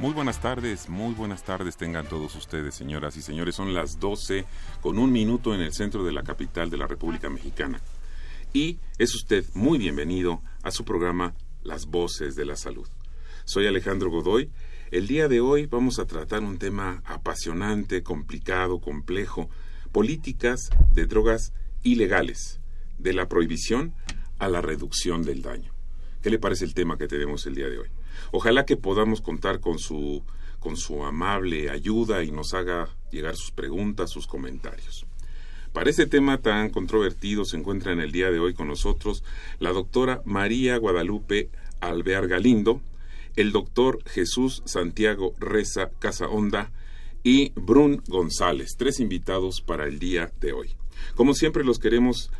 Muy buenas tardes, muy buenas tardes tengan todos ustedes, señoras y señores. Son las 12 con un minuto en el centro de la capital de la República Mexicana. Y es usted muy bienvenido a su programa Las Voces de la Salud. Soy Alejandro Godoy. El día de hoy vamos a tratar un tema apasionante, complicado, complejo, políticas de drogas ilegales, de la prohibición a la reducción del daño. ¿Qué le parece el tema que tenemos el día de hoy? Ojalá que podamos contar con su, con su amable ayuda y nos haga llegar sus preguntas, sus comentarios. Para este tema tan controvertido se encuentra en el día de hoy con nosotros la doctora María Guadalupe Alvear Galindo, el doctor Jesús Santiago Reza Casaonda y Brun González, tres invitados para el día de hoy. Como siempre los queremos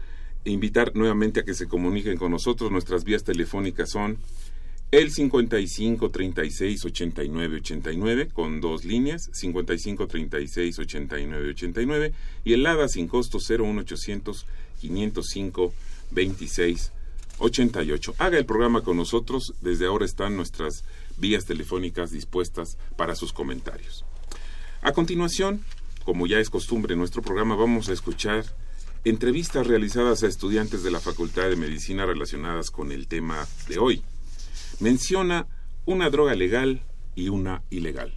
invitar nuevamente a que se comuniquen con nosotros. Nuestras vías telefónicas son el 55 36 89 89 con dos líneas, 55 36 89 89 y el ADA sin costo 01800 505 26 88. Haga el programa con nosotros, desde ahora están nuestras vías telefónicas dispuestas para sus comentarios. A continuación, como ya es costumbre en nuestro programa, vamos a escuchar entrevistas realizadas a estudiantes de la Facultad de Medicina relacionadas con el tema de hoy menciona una droga legal y una ilegal.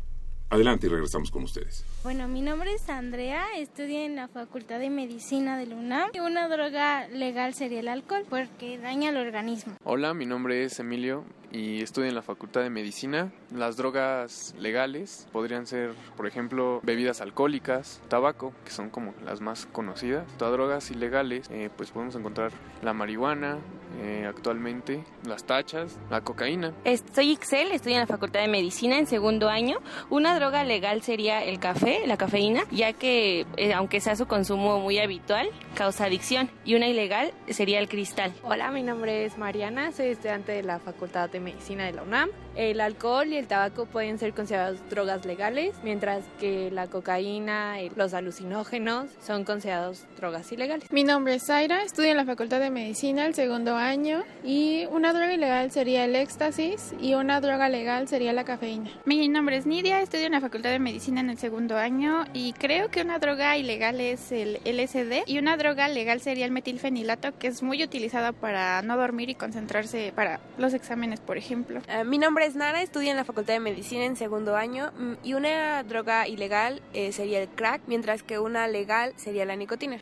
Adelante y regresamos con ustedes. Bueno, mi nombre es Andrea, estudio en la Facultad de Medicina de la UNAM. Una droga legal sería el alcohol porque daña al organismo. Hola, mi nombre es Emilio y estudio en la Facultad de Medicina. Las drogas legales podrían ser, por ejemplo, bebidas alcohólicas, tabaco, que son como las más conocidas. Todas drogas ilegales, eh, pues podemos encontrar la marihuana, eh, actualmente, las tachas, la cocaína. Soy Ixel, estudio en la Facultad de Medicina en segundo año. Una droga legal sería el café, la cafeína, ya que eh, aunque sea su consumo muy habitual, causa adicción. Y una ilegal sería el cristal. Hola, mi nombre es Mariana, soy estudiante de la Facultad de Medicina de la UNAM. El alcohol y el tabaco pueden ser considerados drogas legales, mientras que la cocaína y los alucinógenos son considerados drogas ilegales. Mi nombre es Zaira, estudio en la Facultad de Medicina el segundo año y una droga ilegal sería el éxtasis y una droga legal sería la cafeína. Mi nombre es Nidia, estudio en la Facultad de Medicina en el segundo año y creo que una droga ilegal es el LSD y una droga legal sería el metilfenilato que es muy utilizada para no dormir y concentrarse para los exámenes, por ejemplo. Uh, mi nombre es Nara, estudio en la Facultad de Medicina en segundo año mm, y una droga ilegal eh, sería el crack, mientras que una legal sería la nicotina.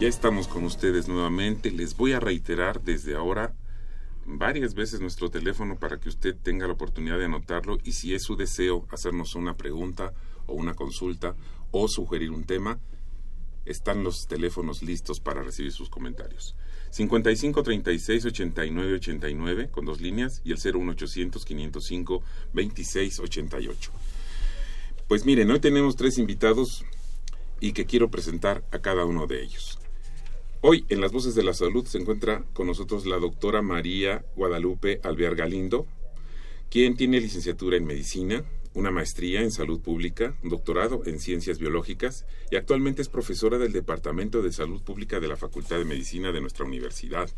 Ya estamos con ustedes nuevamente. Les voy a reiterar desde ahora varias veces nuestro teléfono para que usted tenga la oportunidad de anotarlo y si es su deseo hacernos una pregunta o una consulta o sugerir un tema, están los teléfonos listos para recibir sus comentarios. 55 36 89 89 con dos líneas y el 01800 505 26 88. Pues miren, hoy tenemos tres invitados y que quiero presentar a cada uno de ellos. Hoy en las Voces de la Salud se encuentra con nosotros la doctora María Guadalupe Alvear Galindo, quien tiene licenciatura en medicina, una maestría en salud pública, un doctorado en ciencias biológicas y actualmente es profesora del Departamento de Salud Pública de la Facultad de Medicina de nuestra universidad.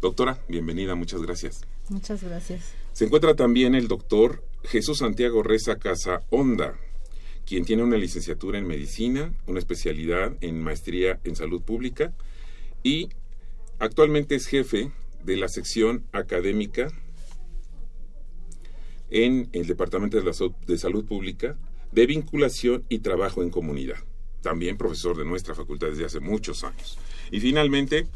Doctora, bienvenida, muchas gracias. Muchas gracias. Se encuentra también el doctor Jesús Santiago Reza Casa Honda, quien tiene una licenciatura en medicina, una especialidad en maestría en salud pública y actualmente es jefe de la sección académica en el Departamento de, la de Salud Pública de Vinculación y Trabajo en Comunidad. También profesor de nuestra facultad desde hace muchos años. Y finalmente,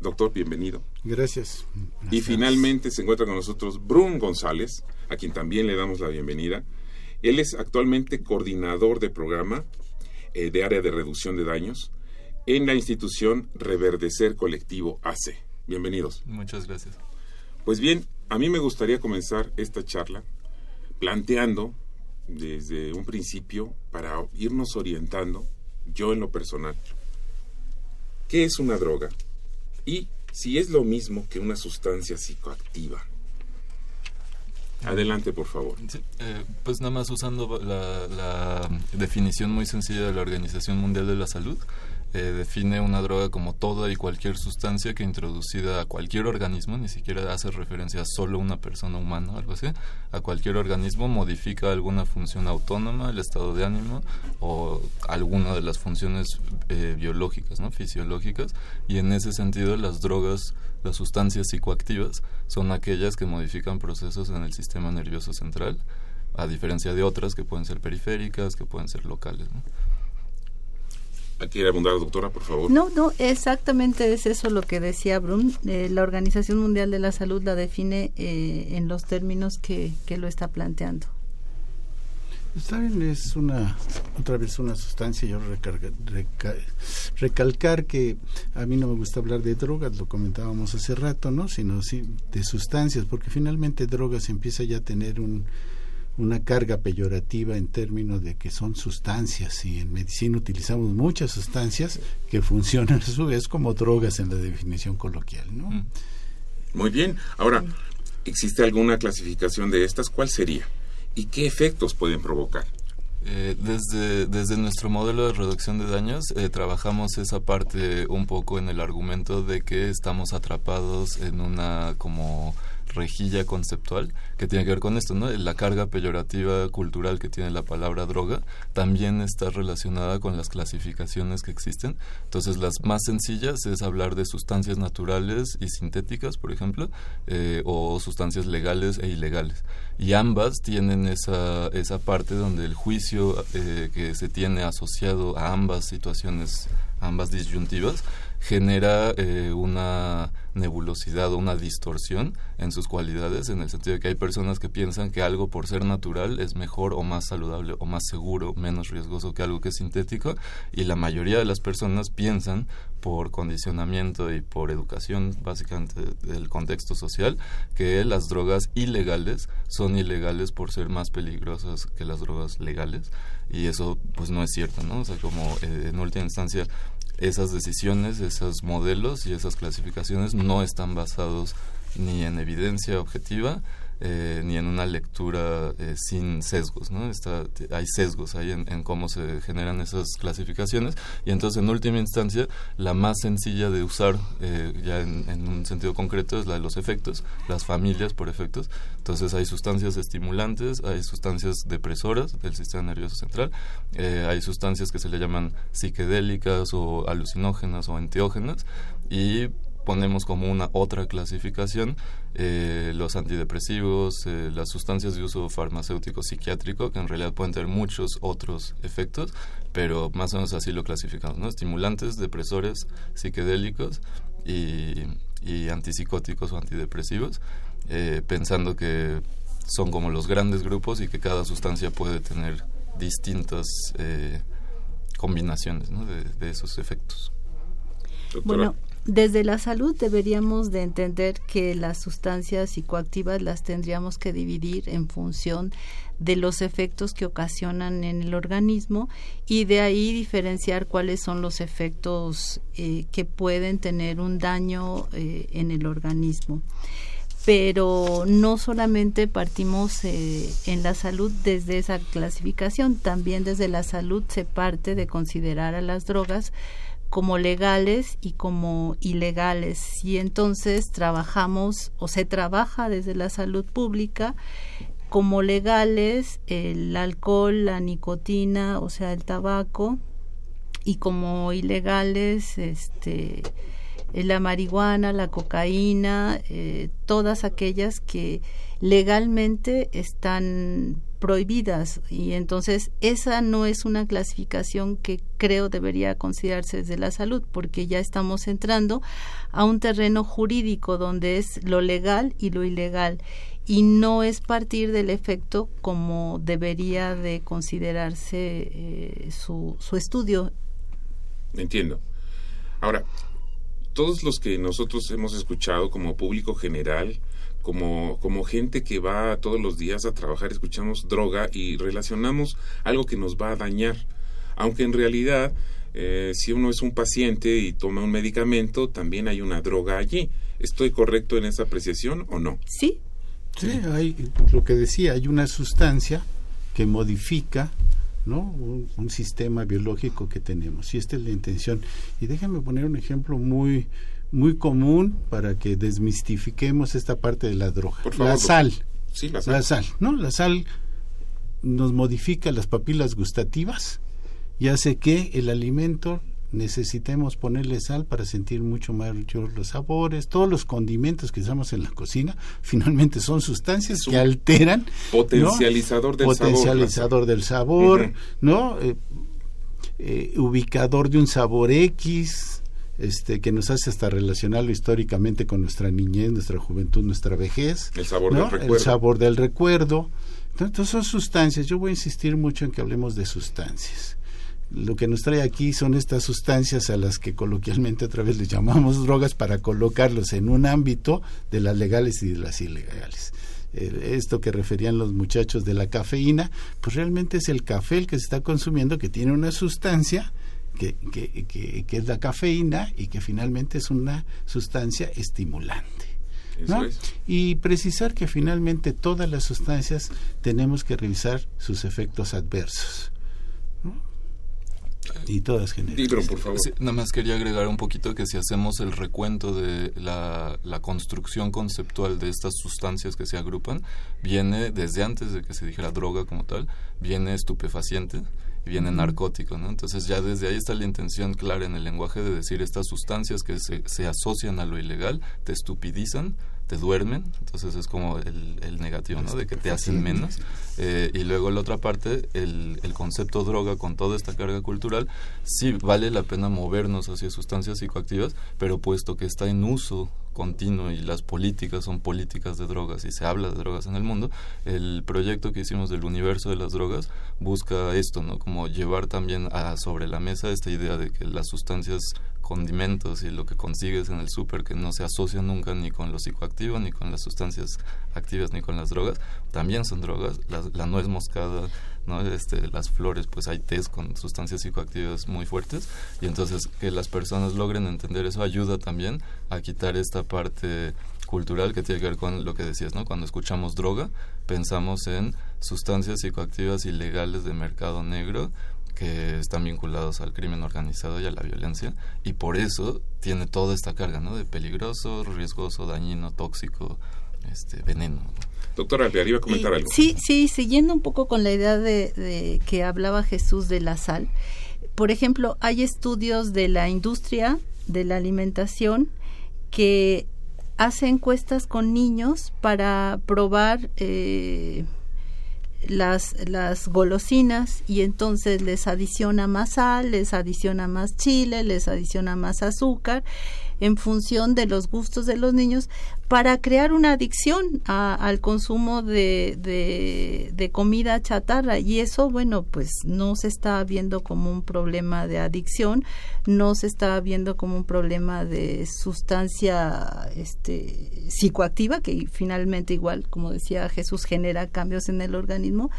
doctor, bienvenido. Gracias. Y finalmente se encuentra con nosotros Brun González, a quien también le damos la bienvenida. Él es actualmente coordinador de programa eh, de área de reducción de daños en la institución Reverdecer Colectivo AC. Bienvenidos. Muchas gracias. Pues bien, a mí me gustaría comenzar esta charla planteando desde un principio para irnos orientando, yo en lo personal, qué es una droga y si es lo mismo que una sustancia psicoactiva. Adelante, por favor. Eh, pues nada más usando la, definición muy sencilla de la Organización Mundial de la Salud, eh, define una droga como toda y cualquier sustancia que introducida a cualquier organismo, ni siquiera hace referencia a solo una persona humana o algo así, a cualquier organismo modifica alguna función autónoma, el estado de ánimo o alguna de las funciones eh, biológicas, ¿no? fisiológicas, y en ese sentido las drogas las sustancias psicoactivas son aquellas que modifican procesos en el sistema nervioso central, a diferencia de otras que pueden ser periféricas, que pueden ser locales. ¿no? ¿Quiere abundar, doctora, por favor? No, no, exactamente es eso lo que decía Brun. Eh, la Organización Mundial de la Salud la define eh, en los términos que, que lo está planteando. Está bien, es una, otra vez una sustancia, yo recalcar que a mí no me gusta hablar de drogas, lo comentábamos hace rato, ¿no? Sino sí de sustancias, porque finalmente drogas empieza ya a tener un, una carga peyorativa en términos de que son sustancias y en medicina utilizamos muchas sustancias que funcionan a su vez como drogas en la definición coloquial, ¿no? Mm. Muy bien. Ahora, ¿existe alguna clasificación de estas? ¿Cuál sería? ¿Y qué efectos pueden provocar? Eh, desde, desde nuestro modelo de reducción de daños eh, trabajamos esa parte un poco en el argumento de que estamos atrapados en una como rejilla conceptual que tiene que ver con esto, ¿no? La carga peyorativa cultural que tiene la palabra droga también está relacionada con las clasificaciones que existen. Entonces, las más sencillas es hablar de sustancias naturales y sintéticas, por ejemplo, eh, o sustancias legales e ilegales. Y ambas tienen esa, esa parte donde el juicio eh, que se tiene asociado a ambas situaciones, ambas disyuntivas, genera eh, una nebulosidad o una distorsión en sus cualidades, en el sentido de que hay personas que piensan que algo por ser natural es mejor o más saludable o más seguro, menos riesgoso que algo que es sintético, y la mayoría de las personas piensan por condicionamiento y por educación básicamente del contexto social que las drogas ilegales son ilegales por ser más peligrosas que las drogas legales y eso pues no es cierto, ¿no? O sea, como eh, en última instancia esas decisiones, esos modelos y esas clasificaciones no están basados ni en evidencia objetiva eh, ni en una lectura eh, sin sesgos, ¿no? Está, hay sesgos ahí en, cómo se generan esas clasificaciones y entonces en última instancia la más sencilla de usar eh, ya en, un sentido concreto es la de los efectos, las familias por efectos. Entonces hay sustancias estimulantes, hay sustancias depresoras del sistema nervioso central, hay sustancias que se le llaman psiquedélicas o alucinógenas o enteógenas y ponemos como una otra clasificación eh, los antidepresivos, eh, las sustancias de uso farmacéutico psiquiátrico, que en realidad pueden tener muchos otros efectos, pero más o menos así lo clasificamos, ¿no? Estimulantes, depresores, psiquedélicos y, antipsicóticos o antidepresivos, eh, pensando que son como los grandes grupos y que cada sustancia puede tener distintas combinaciones de, de, esos efectos. Bueno, desde la salud deberíamos de entender que las sustancias psicoactivas las tendríamos que dividir en función de los efectos que ocasionan en el organismo y de ahí diferenciar cuáles son los efectos eh, que pueden tener un daño eh, en el organismo. Pero no solamente partimos eh, en la salud desde esa clasificación, también desde la salud se parte de considerar a las drogas como legales y como ilegales. Y entonces trabajamos o se trabaja desde la salud pública como legales el alcohol, la nicotina, o sea, el tabaco, y como ilegales este la marihuana, la cocaína, eh, todas aquellas que legalmente están prohibidas y entonces esa no es una clasificación que creo debería considerarse desde la salud porque ya estamos entrando a un terreno jurídico donde es lo legal y lo ilegal y no es partir del efecto como debería de considerarse eh, su, su estudio. Entiendo. Ahora, todos los que nosotros hemos escuchado como público general, como, como gente que va todos los días a trabajar, escuchamos droga y relacionamos algo que nos va a dañar. Aunque en realidad, eh, si uno es un paciente y toma un medicamento, también hay una droga allí. ¿Estoy correcto en esa apreciación o no? Sí. Sí, hay lo que decía, hay una sustancia que modifica ¿no? Un, un, sistema biológico que tenemos. Y esta es la intención. Y déjame poner un ejemplo muy, muy común para que desmistifiquemos esta parte de la droga. la sal. Sí, la sal. La sal, ¿no? La sal nos modifica las papilas gustativas y hace que el alimento necesitemos ponerle sal para sentir mucho mayor los sabores, todos los condimentos que usamos en la cocina, finalmente son sustancias que alteran potencializador ¿no? del potencializador sabor, del sabor, uh -huh. ¿no? Eh, eh, ubicador de un sabor X, este, que nos hace hasta relacionarlo históricamente con nuestra niñez, nuestra juventud, nuestra vejez. El sabor ¿no? del recuerdo. El sabor del recuerdo. Entonces son sustancias. Yo voy a insistir mucho en que hablemos de sustancias. Lo que nos trae aquí son estas sustancias a las que coloquialmente otra vez les llamamos drogas para colocarlos en un ámbito de las legales y de las ilegales. Esto que referían los muchachos de la cafeína, pues realmente es el café el que se está consumiendo que tiene una sustancia que, que, que, que, es la cafeína y que finalmente es una sustancia estimulante. ¿no? Es. Y precisar que finalmente todas las sustancias tenemos que revisar sus efectos adversos. ¿no? Y todas genéricas. por favor. Sí, nada más quería agregar un poquito que si hacemos el recuento de la, la, construcción conceptual de estas sustancias que se agrupan, viene desde antes de que se dijera droga como tal, viene estupefaciente, viene narcótico, ¿no? Entonces ya desde ahí está la intención clara en el lenguaje de decir estas sustancias que se, se asocian a lo ilegal, te estupidizan, te duermen, entonces es como el, el negativo, ¿no? De que te hacen menos. Eh, y luego la otra parte, el, el, concepto droga con toda esta carga cultural, sí vale la pena movernos hacia sustancias psicoactivas, pero puesto que está en uso continuo y las políticas son políticas de drogas y se habla de drogas en el mundo, el proyecto que hicimos del universo de las drogas busca esto, ¿no? Como llevar también a, sobre la mesa esta idea de que las sustancias condimentos y lo que consigues en el súper que no se asocia nunca ni con lo psicoactivo, ni con las sustancias activas, ni con las drogas, también son drogas. La, la nuez moscada, ¿no? este, las flores, pues hay test con sustancias psicoactivas muy fuertes y entonces que las personas logren entender eso ayuda también a quitar esta parte cultural que tiene que ver con lo que decías, ¿no? Cuando escuchamos droga, pensamos en sustancias psicoactivas ilegales de mercado negro que están vinculados al crimen organizado y a la violencia y por eso tiene toda esta carga ¿no? de peligroso, riesgoso, dañino, tóxico, este, veneno. Doctora Alvear, iba a comentar y, algo. Sí, sí, siguiendo un poco con la idea de, de, que hablaba Jesús de la sal. Por ejemplo, hay estudios de la industria de la alimentación que hace encuestas con niños para probar eh, las, las golosinas y entonces les adiciona más sal, les adiciona más chile, les adiciona más azúcar en función de los gustos de los niños para crear una adicción a, al consumo de, de, de, comida chatarra. Y eso bueno pues no se está viendo como un problema de adicción no se está viendo como un problema de sustancia este psicoactiva que finalmente igual como decía Jesús genera cambios en el organismo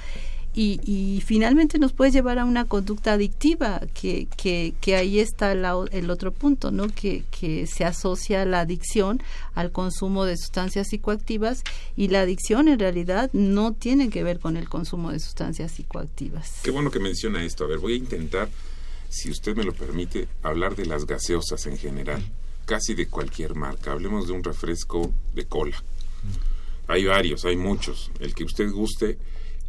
y, y, finalmente nos puede llevar a una conducta adictiva, que, que, que ahí está la, el otro punto, ¿no? Que, que se asocia la adicción al consumo de sustancias psicoactivas y la adicción en realidad no tiene que ver con el consumo de sustancias psicoactivas. Qué bueno que menciona esto. A ver, voy a intentar, si usted me lo permite, hablar de las gaseosas en general, casi de cualquier marca. Hablemos de un refresco de cola. Hay varios, hay muchos. El que usted guste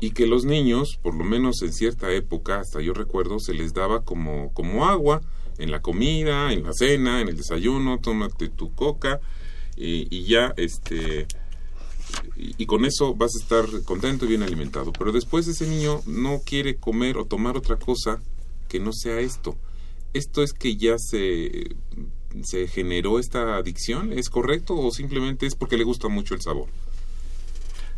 y que los niños, por lo menos en cierta época, hasta yo recuerdo, se les daba como, como agua en la comida, en la cena, en el desayuno, tómate tu coca y, ya, este, y, con eso vas a estar contento y bien alimentado. Pero después ese niño no quiere comer o tomar otra cosa que no sea esto. Esto es que ya se, se generó esta adicción, ¿es correcto o simplemente es porque le gusta mucho el sabor?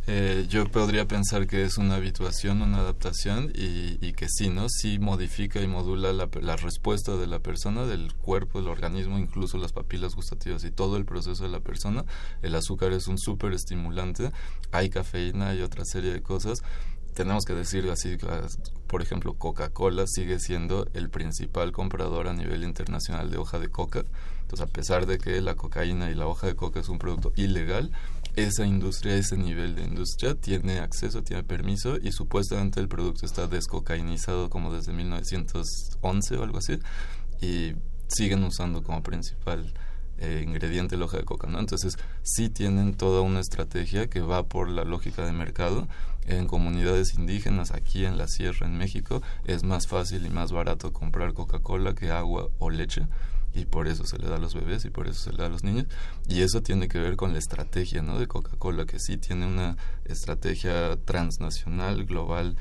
Eh, yo podría pensar que es una habituación, una adaptación y, y que sí, ¿no? Sí modifica y modula la, la, respuesta de la persona, del cuerpo, del organismo, incluso las papilas gustativas y todo el proceso de la persona. El azúcar es un súper estimulante, hay cafeína, hay otra serie de cosas. Tenemos que decir así, por ejemplo, Coca-Cola sigue siendo el principal comprador a nivel internacional de hoja de coca. Entonces, a pesar de que la cocaína y la hoja de coca es un producto ilegal, esa industria, ese nivel de industria tiene acceso, tiene permiso y supuestamente el producto está descocainizado como desde 1911 o algo así y siguen usando como principal eh, ingrediente la hoja de coca, ¿no? Entonces sí tienen toda una estrategia que va por la lógica de mercado. En comunidades indígenas, aquí en la sierra, en México, es más fácil y más barato comprar Coca-Cola que agua o leche y por eso se le da a los bebés y por eso se le da a los niños y eso tiene que ver con la estrategia ¿no? de Coca-Cola que sí tiene una estrategia transnacional global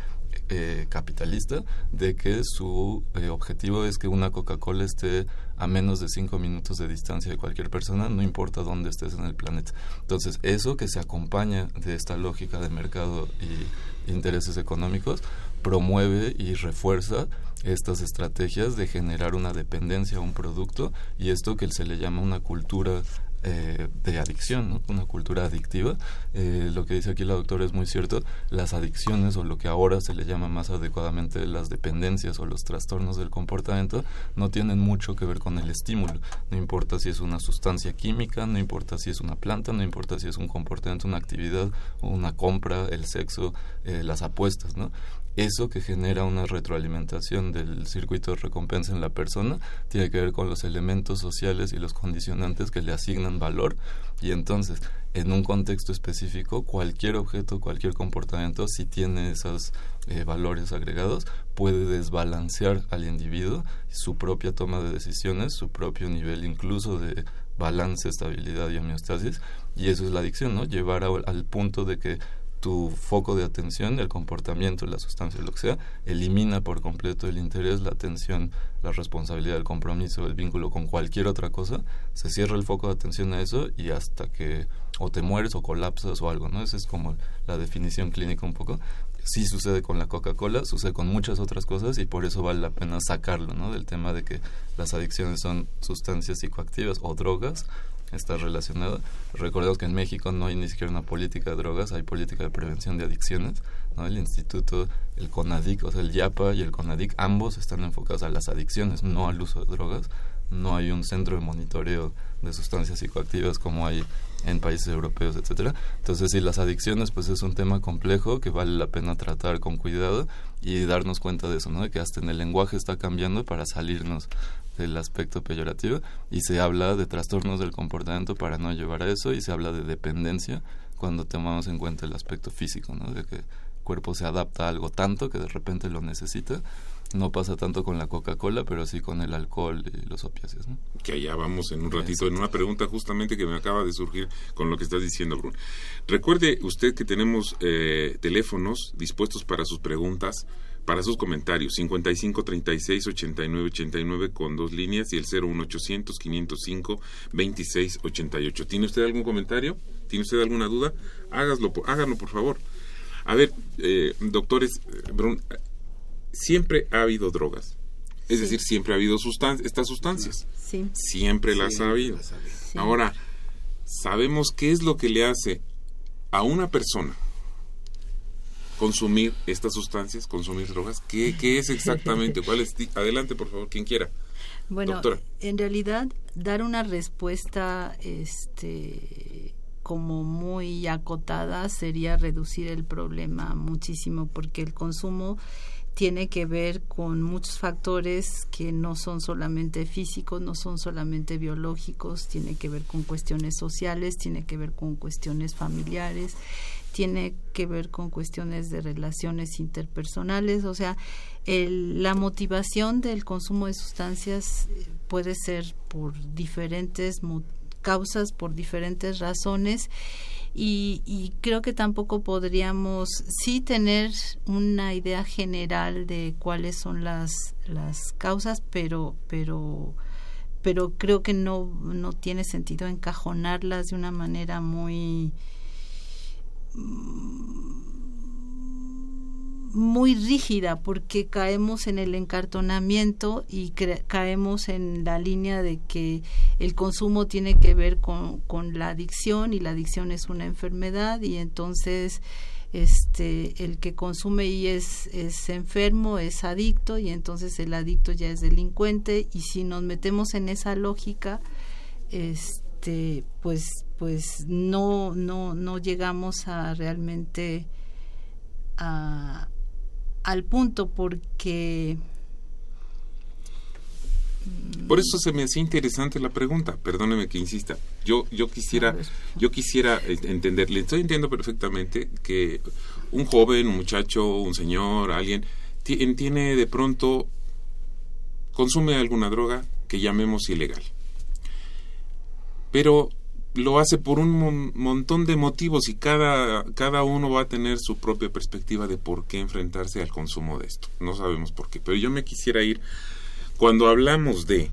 eh, capitalista de que su eh, objetivo es que una Coca-Cola esté a menos de cinco minutos de distancia de cualquier persona, no importa dónde estés en el planeta. Entonces, eso que se acompaña de esta lógica de mercado y intereses económicos, promueve y refuerza estas estrategias de generar una dependencia a un producto y esto que se le llama una cultura eh, de adicción, una cultura adictiva. Eh, lo que dice aquí la doctora es muy cierto. Las adicciones o lo que ahora se le llama más adecuadamente las dependencias o los trastornos del comportamiento no tienen mucho que ver con el estímulo. No importa si es una sustancia química, no importa si es una planta, no importa si es un comportamiento, una actividad, una compra, el sexo, eh, las apuestas, ¿no? Eso que genera una retroalimentación del circuito de recompensa en la persona tiene que ver con los elementos sociales y los condicionantes que le asignan valor y entonces en un contexto específico cualquier objeto, cualquier comportamiento si tiene esos eh, valores agregados puede desbalancear al individuo su propia toma de decisiones, su propio nivel incluso de balance, estabilidad y homeostasis y eso es la adicción, ¿no? Llevar al punto de que tu foco de atención, el comportamiento, la sustancia, lo que sea, elimina por completo el interés, la atención, la responsabilidad, el compromiso, el vínculo con cualquier otra cosa, se cierra el foco de atención a eso y hasta que o te mueres o colapsas o algo, ¿no? Esa es como la definición clínica un poco. Sí sucede con la Coca-Cola, sucede con muchas otras cosas y por eso vale la pena sacarlo, ¿no? Del tema de que las adicciones son sustancias psicoactivas o drogas está relacionado. Recordemos que en México no hay ni siquiera una política de drogas, hay política de prevención de adicciones. ¿no? El instituto, el CONADIC, o sea, el YAPA y el CONADIC, ambos están enfocados a las adicciones, no al uso de drogas. No hay un centro de monitoreo de sustancias psicoactivas como hay en países europeos, etcétera. Entonces, sí, las adicciones, pues es un tema complejo que vale la pena tratar con cuidado y darnos cuenta de eso, ¿no? De que hasta en el lenguaje está cambiando para salirnos del aspecto peyorativo y se habla de trastornos del comportamiento para no llevar a eso y se habla de dependencia cuando tomamos en cuenta el aspecto físico, ¿no? De que el cuerpo se adapta a algo tanto que de repente lo necesita. No pasa tanto con la Coca-Cola, pero sí con el alcohol y los opiáceos. ¿no? Que allá vamos en un ratito, en una pregunta justamente que me acaba de surgir con lo que estás diciendo, Bruno. Recuerde usted que tenemos eh, teléfonos dispuestos para sus preguntas para sus comentarios 55 36 89 89 con dos líneas y el 01800 505 26 88. ¿Tiene usted algún comentario? ¿Tiene usted alguna duda? Hágaslo, háganlo por favor. A ver, eh, doctores, eh, siempre ha habido drogas. Es decir, siempre ha habido estas sustancias. Sí. Siempre las ha habido. Ahora, sabemos qué es lo que le hace a una persona consumir estas sustancias, consumir drogas? ¿Qué, qué es exactamente? ¿Cuál es? Adelante, por favor, quien quiera. Bueno, en realidad dar una respuesta este como muy acotada sería reducir el problema muchísimo porque el consumo tiene que ver con muchos factores que no son solamente físicos, no son solamente biológicos, tiene que ver con cuestiones sociales, tiene que ver con cuestiones familiares, tiene que ver con cuestiones de relaciones interpersonales, o sea, la motivación del consumo de sustancias puede ser por diferentes causas, por diferentes razones y, creo que tampoco podríamos sí tener una idea general de cuáles son las, las causas, pero, pero, pero creo que no, no tiene sentido encajonarlas de una manera muy muy rígida porque caemos en el encartonamiento y caemos en la línea de que el consumo tiene que ver con, con, la adicción y la adicción es una enfermedad y entonces este el que consume y es, es enfermo es adicto y entonces el adicto ya es delincuente y si nos metemos en esa lógica este pues pues no no no llegamos a realmente a, al punto porque... Por eso se me hacía interesante la pregunta, perdóneme que insista. Yo, yo quisiera, yo quisiera entender, le estoy entendiendo perfectamente que un joven, un muchacho, un señor, alguien, tiene de pronto, consume alguna droga que llamemos ilegal. Pero lo hace por un montón de motivos y cada, cada uno va a tener su propia perspectiva de por qué enfrentarse al consumo de esto. No sabemos por qué, pero yo me quisiera ir, cuando hablamos de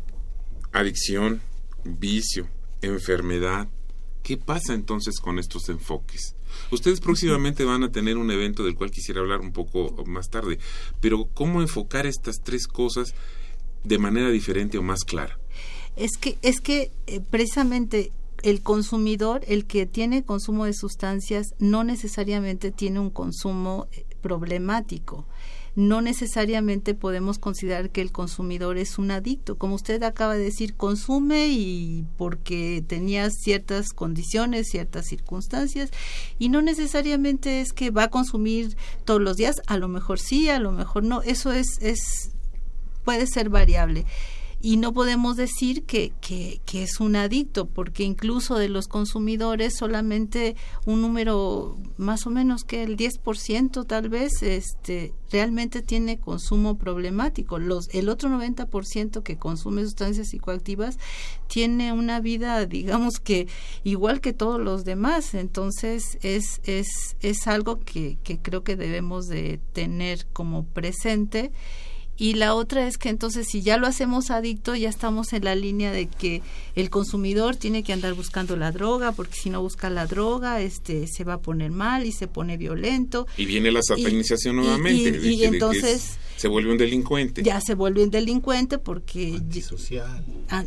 adicción, vicio, enfermedad, ¿qué pasa entonces con estos enfoques? Ustedes próximamente van a tener un evento del cual quisiera hablar un poco más tarde, pero ¿cómo enfocar estas tres cosas de manera diferente o más clara? Es que, es que eh, precisamente el consumidor, el que tiene consumo de sustancias, no necesariamente tiene un consumo eh, problemático. No necesariamente podemos considerar que el consumidor es un adicto. Como usted acaba de decir, consume y porque tenía ciertas condiciones, ciertas circunstancias, y no necesariamente es que va a consumir todos los días, a lo mejor sí, a lo mejor no. Eso es, es puede ser variable y no podemos decir que, que, es un adicto, porque incluso de los consumidores solamente un número más o menos que el 10% tal vez este, realmente tiene consumo problemático. Los, el otro 90% que consume sustancias psicoactivas tiene una vida, digamos que igual que todos los demás. Entonces es, es, es algo que, que creo que debemos de tener como presente y la otra es que entonces si ya lo hacemos adicto, ya estamos en la línea de que el consumidor tiene que andar buscando la droga, porque si no busca la droga, este se va a poner mal y se pone violento. Y viene la satanización nuevamente. Y, entonces se vuelve un delincuente. Ya se vuelve un delincuente porque... Antisocial. Ah,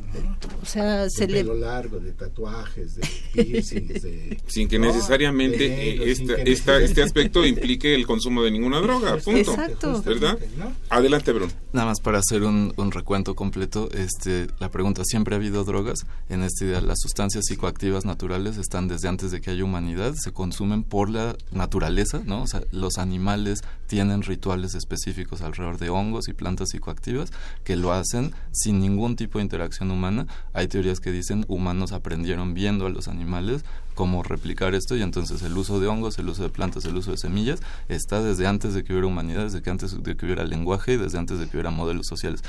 o sea, se pelo largo, de tatuajes, de piercings, de... Sin que necesariamente este, este aspecto implique el consumo de ninguna droga, punto. Exacto. ¿Verdad? Adelante, Nada más para hacer un, recuento completo, este, la pregunta, ¿siempre ha habido drogas? En esta idea, las sustancias psicoactivas naturales están desde antes de que haya humanidad, se consumen por la naturaleza, ¿no? O sea, los animales tienen rituales específicos alrededor de hongos y plantas psicoactivas que lo hacen sin ningún tipo de interacción humana. Hay teorías que dicen humanos aprendieron viendo a los animales cómo replicar esto y entonces el uso de hongos, el uso de plantas, el uso de semillas está desde antes de que hubiera humanidad, desde que antes de que hubiera lenguaje y desde antes de que hubiera modelos sociales.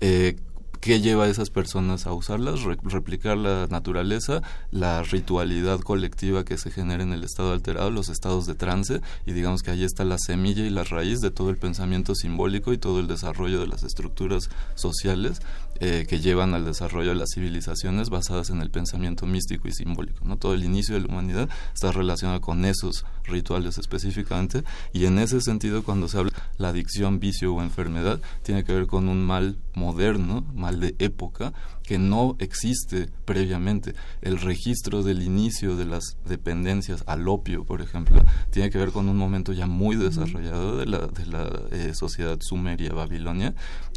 Eh, ¿Qué lleva a esas personas a usarlas? replicar la naturaleza, la ritualidad colectiva que se genera en el estado alterado, los estados de trance, y digamos que ahí está la semilla y la raíz de todo el pensamiento simbólico y todo el desarrollo de las estructuras sociales eh, que llevan al desarrollo de las civilizaciones basadas en el pensamiento místico y simbólico. ¿no? Todo el inicio de la humanidad está relacionado con esos rituales específicamente y en ese sentido cuando se habla la adicción, vicio o enfermedad tiene que ver con un mal moderno, mal de época, que no existe previamente. El registro del inicio de las dependencias al opio, por ejemplo, tiene que ver con un momento ya muy desarrollado de la, de la eh, sociedad sumeria babilonia.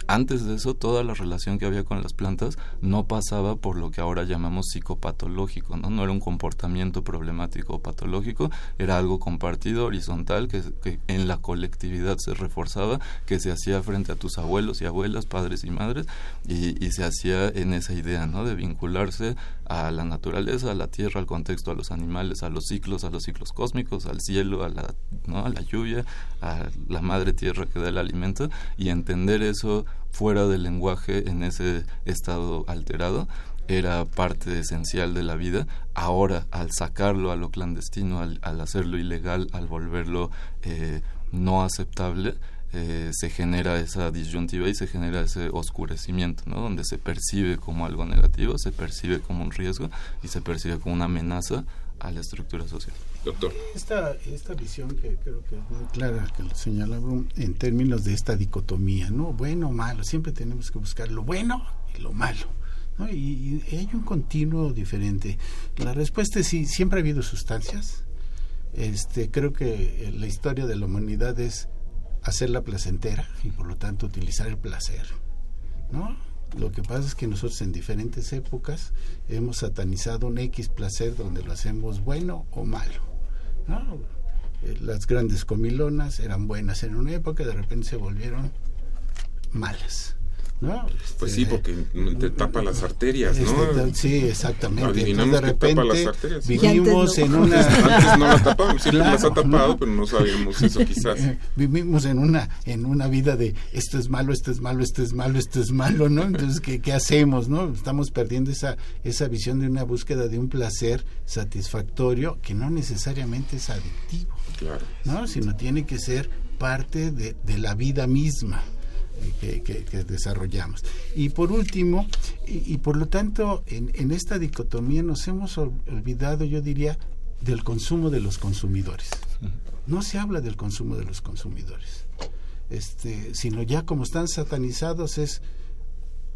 Antes de eso, toda la relación que había con las plantas no pasaba por lo que ahora llamamos psicopatológico, ¿no? No era un comportamiento problemático o patológico, era algo compartido, horizontal, que, en la colectividad se reforzaba, que se hacía frente a tus abuelos y abuelas, padres y madres, y, y se hacía en esa idea, ¿no? De vincularse a la naturaleza, a la tierra, al contexto, a los animales, a los ciclos, a los ciclos cósmicos, al cielo, a la, lluvia, a la madre tierra que da el alimento, y entender eso fuera del lenguaje en ese estado alterado era parte esencial de la vida. Ahora, al sacarlo a lo clandestino, al, hacerlo ilegal, al volverlo eh, no aceptable, eh, se genera esa disyuntiva y se genera ese oscurecimiento, ¿no? Donde se percibe como algo negativo, se percibe como un riesgo y se percibe como una amenaza a la estructura social. Doctor. Esta, esta visión que creo que es muy clara, que lo señala en términos de esta dicotomía, ¿no? Bueno o malo, siempre tenemos que buscar lo bueno y lo malo y, hay un continuo diferente. La respuesta es sí, siempre ha habido sustancias. Este, creo que la historia de la humanidad es hacerla placentera y por lo tanto utilizar el placer. ¿no? Lo que pasa es que nosotros en diferentes épocas hemos satanizado un X placer donde lo hacemos bueno o malo. ¿no? Eh, las grandes comilonas eran buenas en una época, de repente se volvieron malas. ¿No? Pues sí, porque te tapa las arterias, ¿no? Este, sí, exactamente. Adivinamos de repente, tapa las arterias. Vivimos en una... Antes no la tapamos, siempre las ha tapado, pero no sabíamos eso quizás. Vivimos en una, en una vida de esto es malo, esto es malo, esto es malo, esto es malo, ¿no? Entonces, ¿qué, qué hacemos, no? Estamos perdiendo esa, esa visión de una búsqueda de un placer satisfactorio que no necesariamente es adictivo, claro. ¿no? Sino tiene que ser parte de, de la vida misma que, desarrollamos. Y por último, y, por lo tanto, en, en, esta dicotomía nos hemos olvidado, yo diría, del consumo de los consumidores. No se habla del consumo de los consumidores, este, sino ya como están satanizados es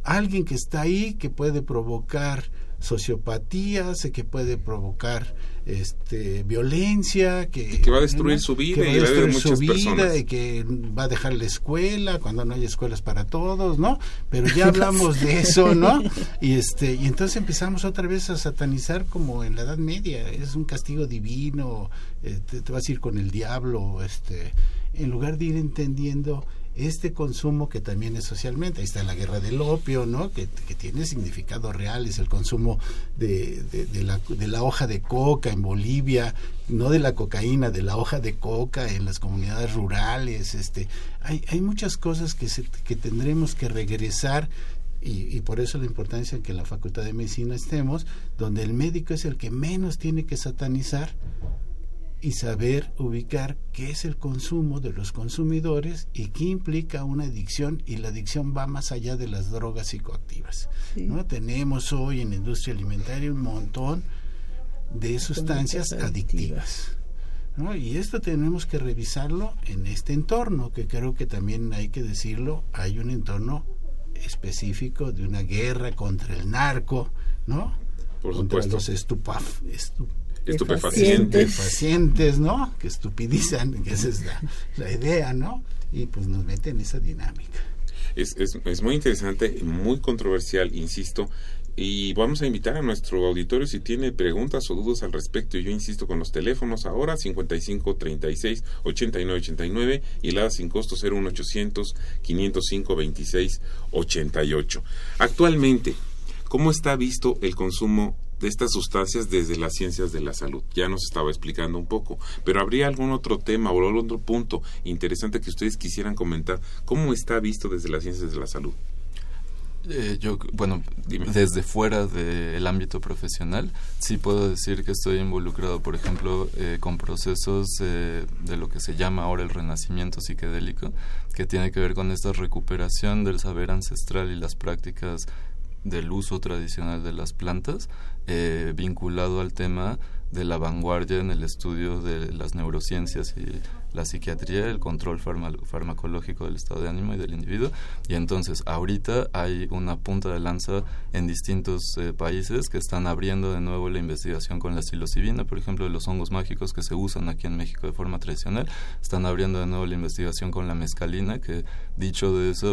alguien que está ahí que puede provocar sociopatía, sé que puede provocar este violencia, que, que va a destruir su vida y va a destruir su vida y que va a dejar la escuela cuando no hay escuelas para todos, ¿no? Pero ya hablamos de eso, ¿no? Y este y entonces empezamos otra vez a satanizar como en la Edad Media, es un castigo divino, eh, te, te vas a ir con el diablo, este en lugar de ir entendiendo este consumo que también es socialmente. Ahí está la guerra del opio, ¿no? Que, tiene significado real, es el consumo de, de, la, de, la, hoja de coca en Bolivia, no de la cocaína, de la hoja de coca en las comunidades rurales. Este, hay, hay muchas cosas que, que tendremos que regresar y, y, por eso la importancia en que en la Facultad de Medicina estemos, donde el médico es el que menos tiene que satanizar y saber ubicar qué es el consumo de los consumidores y qué implica una adicción y la adicción va más allá de las drogas psicoactivas. ¿no? Tenemos hoy en la industria alimentaria un montón de sustancias adictivas. ¿no? Y esto tenemos que revisarlo en este entorno, que creo que también hay que decirlo, hay un entorno específico de una guerra contra el narco, ¿no? Por contra supuesto. los estupaf, estupefacientes. Pacientes, ¿no? Que estupidizan, que esa es la, idea, ¿no? Y pues nos meten en esa dinámica. Es, es, es muy interesante, muy controversial, insisto, y vamos a invitar a nuestro auditorio si tiene preguntas o dudas al respecto. Yo insisto con los teléfonos ahora 55 36 89 89 y el ADA sin costo 01800 505 26 88. Actualmente, ¿cómo está visto el consumo de estas sustancias desde las ciencias de la salud. Ya nos estaba explicando un poco, pero habría algún otro tema o algún otro punto interesante que ustedes quisieran comentar. ¿Cómo está visto desde las ciencias de la salud? Eh, yo, bueno, desde fuera del ámbito profesional, sí puedo decir que estoy involucrado, por ejemplo, eh, con procesos de lo que se llama ahora el renacimiento psicodélico, que tiene que ver con esta recuperación del saber ancestral y las prácticas del uso tradicional de las plantas eh, vinculado al tema de la vanguardia en el estudio de las neurociencias y la psiquiatría, el control farmacológico del estado de ánimo y del individuo. Y entonces, ahorita hay una punta de lanza en distintos eh, países que están abriendo de nuevo la investigación con la psilocibina, por ejemplo, de los hongos mágicos que se usan aquí en México de forma tradicional. Están abriendo de nuevo la investigación con la mescalina, que dicho de esa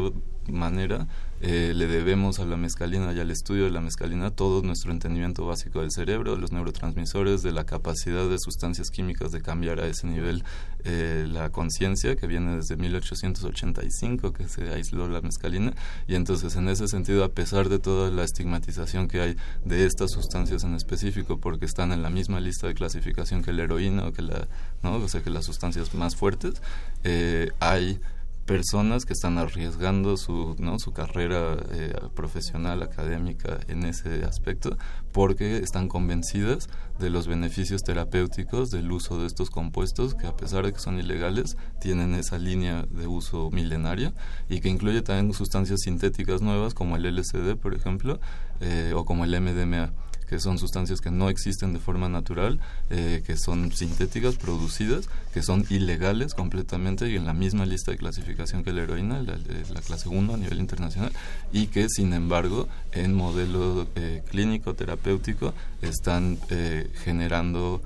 manera, eh, le debemos a la mescalina y al estudio de la mescalina todo nuestro entendimiento básico del cerebro, de los neurotransmisores, de la capacidad de sustancias químicas de cambiar a ese nivel eh, la conciencia, que viene desde 1885 que se aisló la mescalina. Y entonces, en ese sentido, a pesar de toda la estigmatización que hay de estas sustancias en específico, porque están en la misma lista de clasificación que la heroína o que la, ¿no? o sea, que las sustancias más fuertes, eh, hay personas que están arriesgando su, ¿no? su carrera eh, profesional, académica en ese aspecto, porque están convencidas de los beneficios terapéuticos del uso de estos compuestos, que a pesar de que son ilegales, tienen esa línea de uso milenaria y que incluye también sustancias sintéticas nuevas como el LSD, por ejemplo, eh, o como el MDMA que son sustancias que no existen de forma natural, eh, que son sintéticas, producidas, que son ilegales completamente y en la misma lista de clasificación que la heroína, la, la clase 1 a nivel internacional, y que sin embargo en modelo eh, clínico terapéutico están eh, generando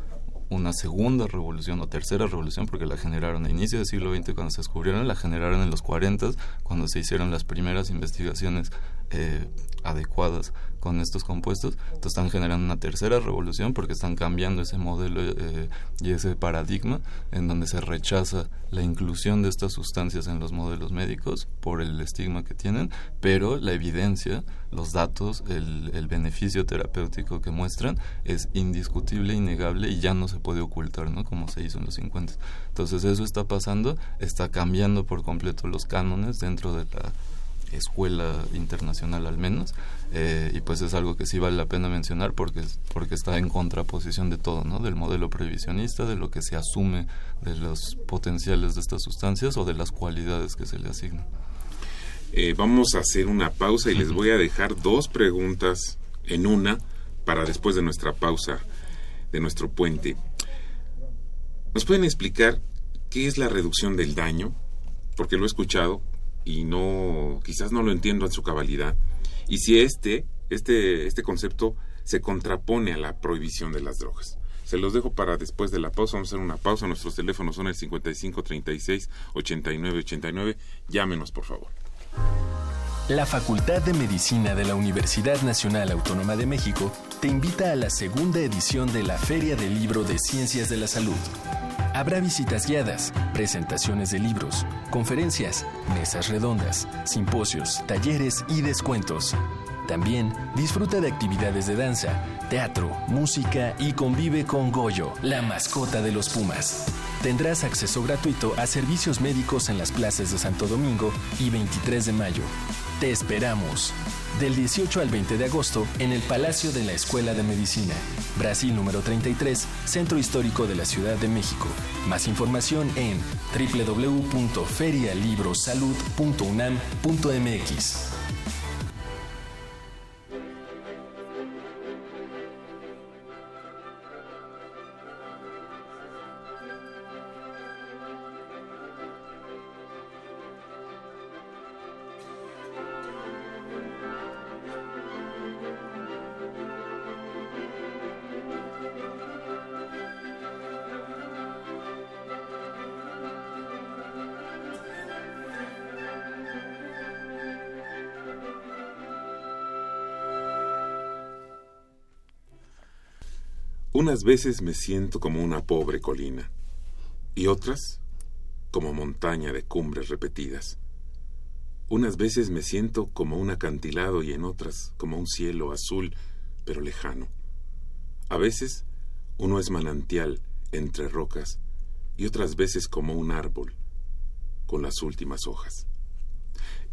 una segunda revolución o tercera revolución, porque la generaron a inicio del siglo XX cuando se descubrieron, la generaron en los 40 cuando se hicieron las primeras investigaciones eh, adecuadas con estos compuestos, están generando una tercera revolución porque están cambiando ese modelo eh, y ese paradigma en donde se rechaza la inclusión de estas sustancias en los modelos médicos por el estigma que tienen, pero la evidencia, los datos, el, el beneficio terapéutico que muestran es indiscutible, innegable y ya no se puede ocultar, ¿no? Como se hizo en los 50. Entonces eso está pasando, está cambiando por completo los cánones dentro de la escuela internacional al menos eh, y pues es algo que sí vale la pena mencionar porque porque está en contraposición de todo no del modelo previsionista de lo que se asume de los potenciales de estas sustancias o de las cualidades que se le asignan. Eh, vamos a hacer una pausa y les voy a dejar dos preguntas en una para después de nuestra pausa de nuestro puente. Nos pueden explicar qué es la reducción del daño porque lo he escuchado y no quizás no lo entiendo en su cabalidad y si este este este concepto se contrapone a la prohibición de las drogas. Se los dejo para después de la pausa. Vamos a hacer una pausa. Nuestros teléfonos son el 55 36 89 89. Llámenos, por favor. La Facultad de Medicina de la Universidad Nacional Autónoma de México te invita a la segunda edición de la Feria del Libro de Ciencias de la Salud. Habrá visitas guiadas, presentaciones de libros, conferencias, mesas redondas, simposios, talleres y descuentos. También disfruta de actividades de danza, teatro, música y convive con Goyo, la mascota de los Pumas. Tendrás acceso gratuito a servicios médicos en las plazas de Santo Domingo y 23 de mayo. Te esperamos. Del 18 al 20 de agosto en el Palacio de la Escuela de Medicina, Brasil número 33, Centro Histórico de la Ciudad de México. Más información en www.ferialibrosalud.unam.mx. Unas veces me siento como una pobre colina y otras como montaña de cumbres repetidas. Unas veces me siento como un acantilado y en otras como un cielo azul pero lejano. A veces uno es manantial entre rocas y otras veces como un árbol con las últimas hojas.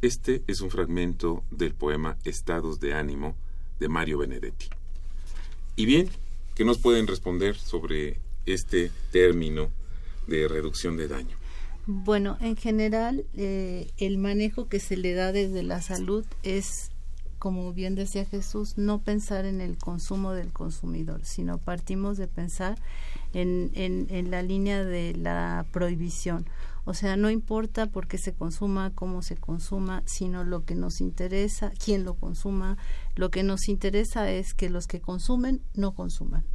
Este es un fragmento del poema Estados de ánimo de Mario Benedetti. Y bien, ¿Qué nos pueden responder sobre este término de reducción de daño? Bueno, en general, eh, el manejo que se le da desde la salud es como bien decía Jesús, no pensar en el consumo del consumidor, sino partimos de pensar en, en, en la línea de la prohibición. O sea, no importa por qué se consuma, cómo se consuma, sino lo que nos interesa, quién lo consuma. Lo que nos interesa es que los que consumen no consuman.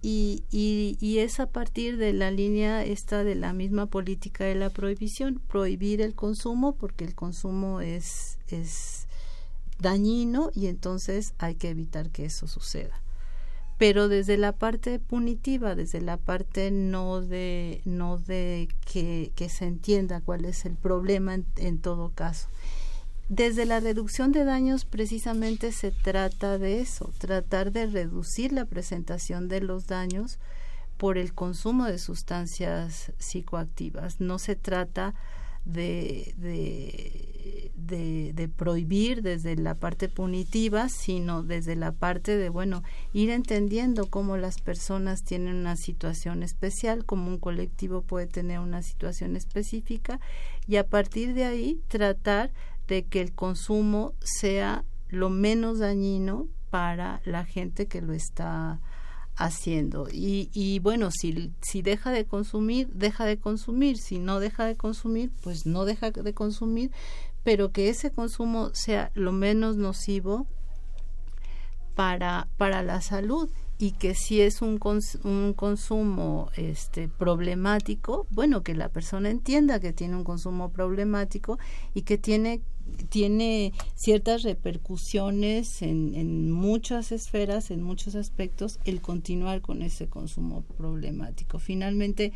Y, y, y, es a partir de la línea esta de la misma política de la prohibición, prohibir el consumo porque el consumo es, es dañino y entonces hay que evitar que eso suceda pero desde la parte punitiva, desde la parte no de, no de que, se entienda cuál es el problema en, en, todo caso. Desde la reducción de daños precisamente se trata de eso, tratar de reducir la presentación de los daños por el consumo de sustancias psicoactivas. No se trata de, de, de, prohibir desde la parte punitiva, sino desde la parte de, bueno, ir entendiendo cómo las personas tienen una situación especial, cómo un colectivo puede tener una situación específica y a partir de ahí tratar de que el consumo sea lo menos dañino para la gente que lo está haciendo. Y, y bueno, si, si deja de consumir, deja de consumir. Si no deja de consumir, pues no deja de consumir, pero que ese consumo sea lo menos nocivo para, para la salud y que si es un, un consumo este problemático, bueno, que la persona entienda que tiene un consumo problemático y que tiene tiene ciertas repercusiones en, en muchas esferas, en muchos aspectos, el continuar con ese consumo problemático. Finalmente,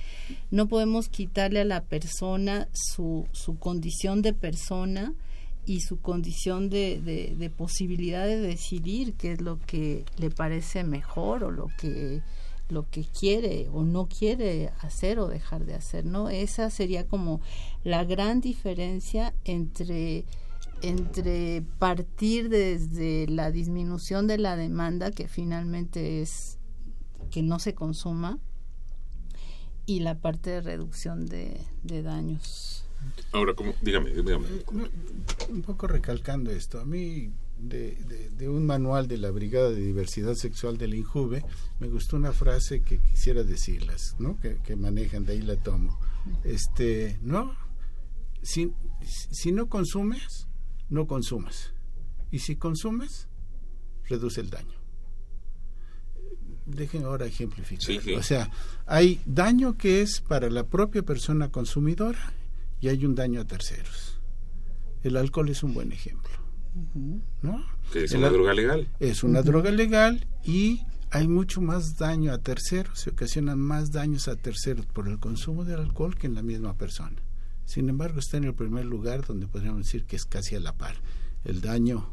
no podemos quitarle a la persona su, su condición de persona y su condición de, de, de posibilidad de decidir qué es lo que le parece mejor o lo que lo que quiere o no quiere hacer o dejar de hacer, ¿no? Esa sería como la gran diferencia entre entre partir desde la disminución de la demanda, que finalmente es que no se consuma, y la parte de reducción de, de daños. Ahora, como, dígame, dígame. Un poco recalcando esto, a mí de, de, de, un manual de la Brigada de Diversidad Sexual del INJUVE, me gustó una frase que quisiera decirlas, ¿no? Que, que manejan, de ahí la tomo. Este, ¿no? Si, si no consumes, no consumas. Y si consumes, reduce el daño. Déjenme ahora ejemplificar. Sí, sí. O sea, hay daño que es para la propia persona consumidora y hay un daño a terceros. El alcohol es un buen ejemplo. ¿No? Que es una droga legal. Es una uh -huh. droga legal y hay mucho más daño a terceros, se ocasionan más daños a terceros por el consumo del alcohol que en la misma persona. Sin embargo, está en el primer lugar donde podríamos decir que es casi a la par. El daño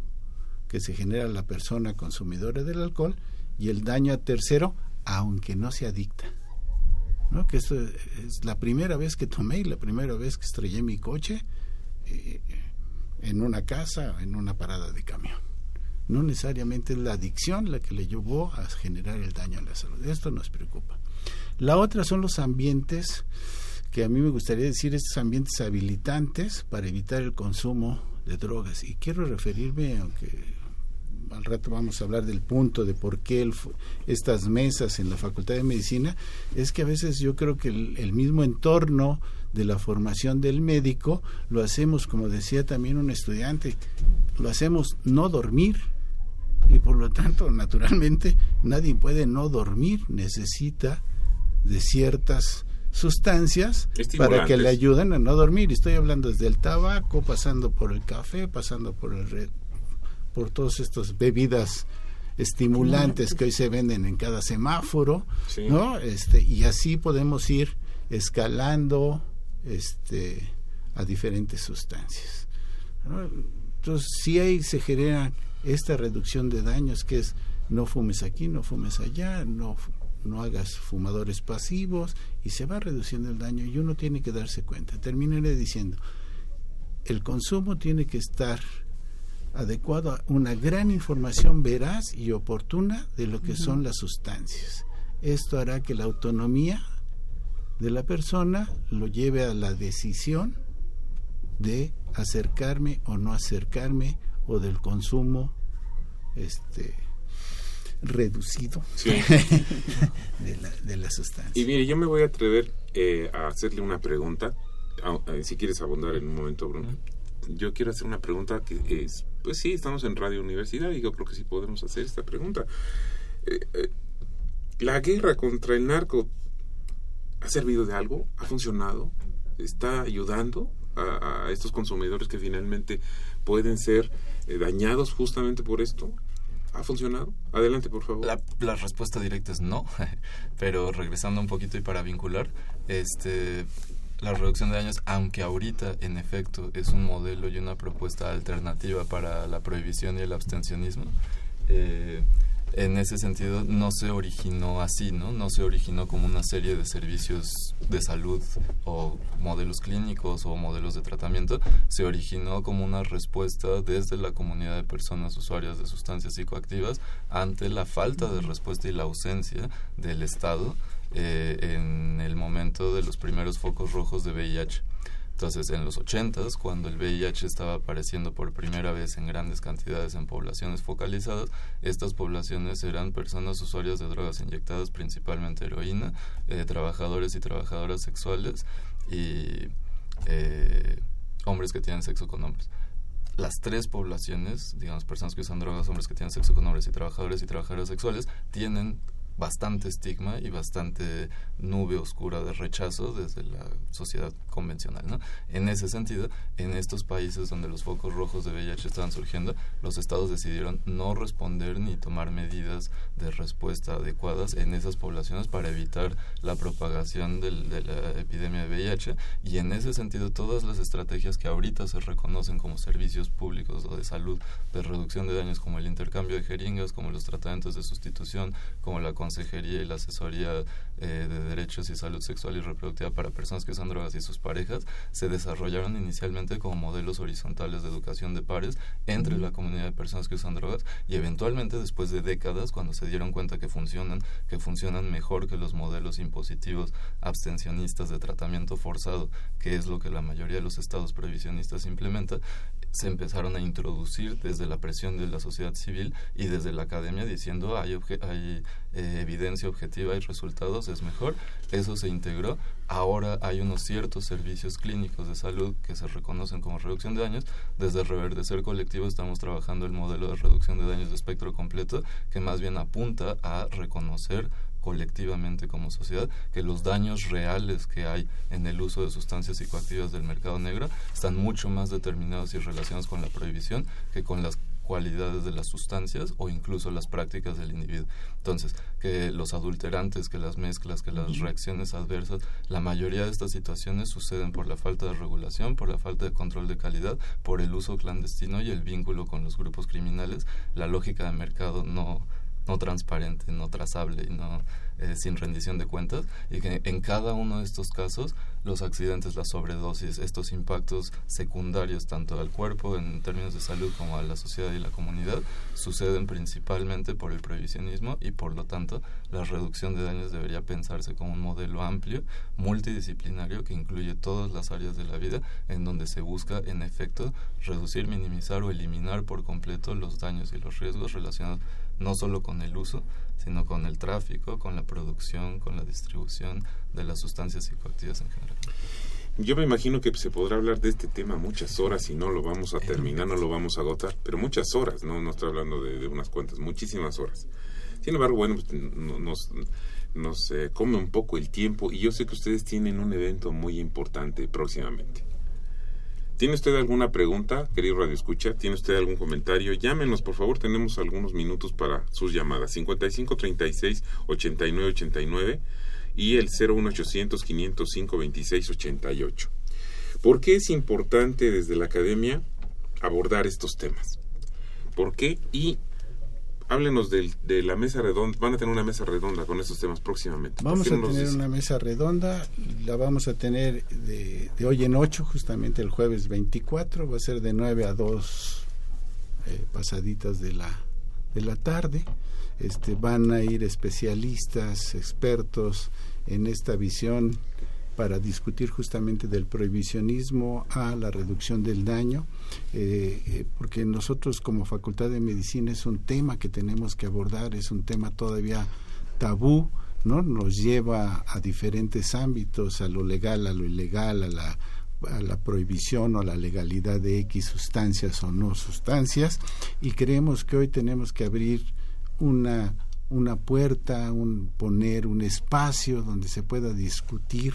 que se genera a la persona consumidora del alcohol y el daño a tercero, aunque no se adicta. ¿No? Que esto es la primera vez que tomé y la primera vez que estrellé mi coche eh, en una casa, en una parada de camión. No necesariamente es la adicción la que le llevó a generar el daño a la salud. Esto nos preocupa. La otra son los ambientes que a mí me gustaría decir estos ambientes habilitantes para evitar el consumo de drogas. Y quiero referirme, aunque al rato vamos a hablar del punto de por qué el, estas mesas en la Facultad de Medicina, es que a veces yo creo que el, el, mismo entorno de la formación del médico lo hacemos, como decía también un estudiante, lo hacemos no dormir. Y por lo tanto, naturalmente, nadie puede no dormir, necesita de ciertas sustancias para que le ayuden a no dormir. Estoy hablando desde el tabaco, pasando por el café, pasando por el por todas estas bebidas estimulantes que hoy se venden en cada semáforo, sí. ¿no? Este y así podemos ir escalando este a diferentes sustancias. ¿no? Entonces, si ahí se genera esta reducción de daños que es no fumes aquí, no fumes allá, no no hagas fumadores pasivos y se va reduciendo el daño y uno tiene que darse cuenta. Terminaré diciendo, el consumo tiene que estar adecuado a una gran información veraz y oportuna de lo que uh -huh. son las sustancias. Esto hará que la autonomía de la persona lo lleve a la decisión de acercarme o no acercarme o del consumo este reducido de, la, de la sustancia. Y mire, yo me voy a atrever eh, a hacerle una pregunta, eh, si quieres abundar en un momento, Bruno. Yo quiero hacer una pregunta que es, pues sí, estamos en Radio Universidad y yo creo que sí podemos hacer esta pregunta. Eh, ¿La guerra contra el narco ha servido de algo? ¿Ha funcionado? ¿Está ayudando a, a estos consumidores que finalmente pueden ser dañados justamente por esto? ¿Ha funcionado? Adelante, por favor. La, respuesta directa es no, pero regresando un poquito y para vincular, este, la reducción de daños, aunque ahorita en efecto es un modelo y una propuesta alternativa para la prohibición y el abstencionismo, eh, en ese sentido no se originó así, ¿no? No se originó como una serie de servicios de salud o modelos clínicos o modelos de tratamiento, se originó como una respuesta desde la comunidad de personas usuarias de sustancias psicoactivas ante la falta de respuesta y la ausencia del Estado eh, en el momento de los primeros focos rojos de VIH. Entonces, en los 80 cuando el VIH estaba apareciendo por primera vez en grandes cantidades en poblaciones focalizadas, estas poblaciones eran personas usuarias de drogas inyectadas, principalmente heroína, eh, trabajadores y trabajadoras sexuales y eh, hombres que tienen sexo con hombres las tres poblaciones, digamos, personas que usan drogas, hombres que tienen sexo con hombres y trabajadores y trabajadoras sexuales, tienen bastante estigma y bastante nube oscura de rechazo desde la sociedad convencional. ¿no? En ese sentido, en estos países donde los focos rojos de VIH estaban surgiendo, los estados decidieron no responder ni tomar medidas de respuesta adecuadas en esas poblaciones para evitar la propagación de la epidemia de VIH y en ese sentido todas las estrategias que ahorita se reconocen como servicios públicos o de salud de reducción de daños como el intercambio de jeringas, como los tratamientos de sustitución, como la consejería y la asesoría eh, de derechos y salud sexual y reproductiva para personas que usan drogas y sus parejas se desarrollaron inicialmente como modelos horizontales de educación de pares entre la comunidad de personas que usan drogas y eventualmente después de décadas cuando se dieron cuenta que funcionan que funcionan mejor que los modelos impositivos abstencionistas de tratamiento forzado que es lo que la mayoría de los estados prohibicionistas implementa se empezaron a introducir desde la presión de la sociedad civil y desde la academia diciendo hay, hay eh, evidencia objetiva y resultados es mejor. Eso se integró. Ahora hay unos ciertos servicios clínicos de salud que se reconocen como reducción de daños. Desde Reverdecer Colectivo estamos trabajando el modelo de reducción de daños de espectro completo que más bien apunta a reconocer colectivamente como sociedad que los daños reales que hay en el uso de sustancias psicoactivas del mercado negro están mucho más determinados y relacionados con la prohibición que con las cualidades de las sustancias o incluso las prácticas del individuo. Entonces, que los adulterantes, que las mezclas, que las reacciones adversas, la mayoría de estas situaciones suceden por la falta de regulación, por la falta de control de calidad, por el uso clandestino y el vínculo con los grupos criminales. La lógica de mercado no no transparente, no trazable y no eh, sin rendición de cuentas y que en cada uno de estos casos los accidentes, la sobredosis, estos impactos secundarios tanto al cuerpo en términos de salud como a la sociedad y la comunidad suceden principalmente por el prohibicionismo y por lo tanto la reducción de daños debería pensarse como un modelo amplio, multidisciplinario que incluye todas las áreas de la vida en donde se busca en efecto reducir, minimizar o eliminar por completo los daños y los riesgos relacionados no solo con el uso, sino con el tráfico, con la producción, con la distribución de las sustancias psicoactivas en general. Yo me imagino que se podrá hablar de este tema muchas horas y no lo vamos a terminar, no lo vamos a agotar, pero muchas horas, no, no estoy hablando de, unas cuantas, muchísimas horas. Sin embargo, bueno, pues, nos, nos eh, come un poco el tiempo y yo sé que ustedes tienen un evento muy importante próximamente. ¿Tiene usted alguna pregunta, querido Radio Escucha? ¿Tiene usted algún comentario? Llámenos, por favor, tenemos algunos minutos para sus llamadas. 55 36 89 89 y el 01800 505 26 88. ¿Por qué es importante desde la academia abordar estos temas? ¿Por qué? Y háblenos de, la mesa redonda. Van a tener una mesa redonda con estos temas próximamente. Vamos a tener una mesa redonda. La vamos a tener de, hoy en 8, justamente el jueves 24. Va a ser de 9 a 2 eh, pasaditas de la, de la tarde. Este, van a ir especialistas, expertos en esta visión para discutir justamente del prohibicionismo a la reducción del daño, eh, eh, porque nosotros como Facultad de Medicina es un tema que tenemos que abordar, es un tema todavía tabú, ¿no? Nos lleva a diferentes ámbitos, a lo legal, a lo ilegal, a la prohibición o a la legalidad de X sustancias o no sustancias y creemos que hoy tenemos que abrir una una puerta, un poner un espacio donde se pueda discutir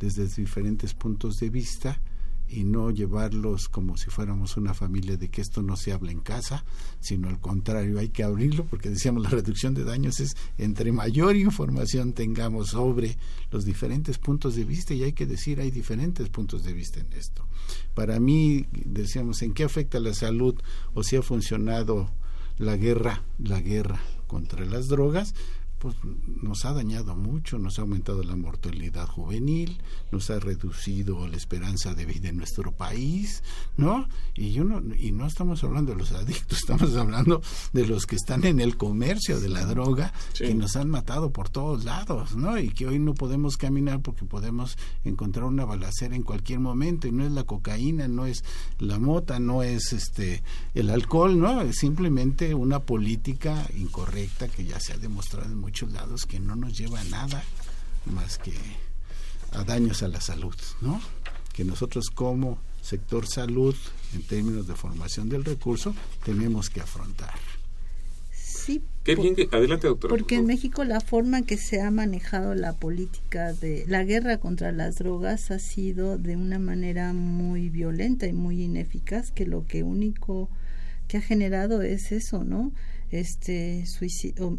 desde diferentes puntos de vista y no llevarlos como si fuéramos una familia de que esto no se habla en casa, sino al contrario, hay que abrirlo porque decíamos la reducción de daños es entre mayor información tengamos sobre los diferentes puntos de vista y hay que decir hay diferentes puntos de vista en esto. Para mí decíamos en qué afecta la salud o si ha funcionado la guerra, la guerra contra las drogas, pues nos ha dañado mucho, nos ha aumentado la mortalidad juvenil, nos ha reducido la esperanza de vida en nuestro país, ¿no? Y yo no y no estamos hablando de los adictos, estamos hablando de los que están en el comercio de la droga que nos han matado por todos lados, ¿no? Y que hoy no podemos caminar porque podemos encontrar una balacera en cualquier momento y no es la cocaína, no es la mota, no es este el alcohol, ¿no? Es simplemente una política incorrecta que ya se ha demostrado en muchos lados que no nos lleva a nada más que a daños a la salud, ¿no? Que nosotros como sector salud, en términos de formación del recurso, tenemos que afrontar. Sí. Qué bien adelante, doctora. Porque en México la forma en que se ha manejado la política de la guerra contra las drogas ha sido de una manera muy violenta y muy ineficaz, que lo que único que ha generado es eso, ¿no? Este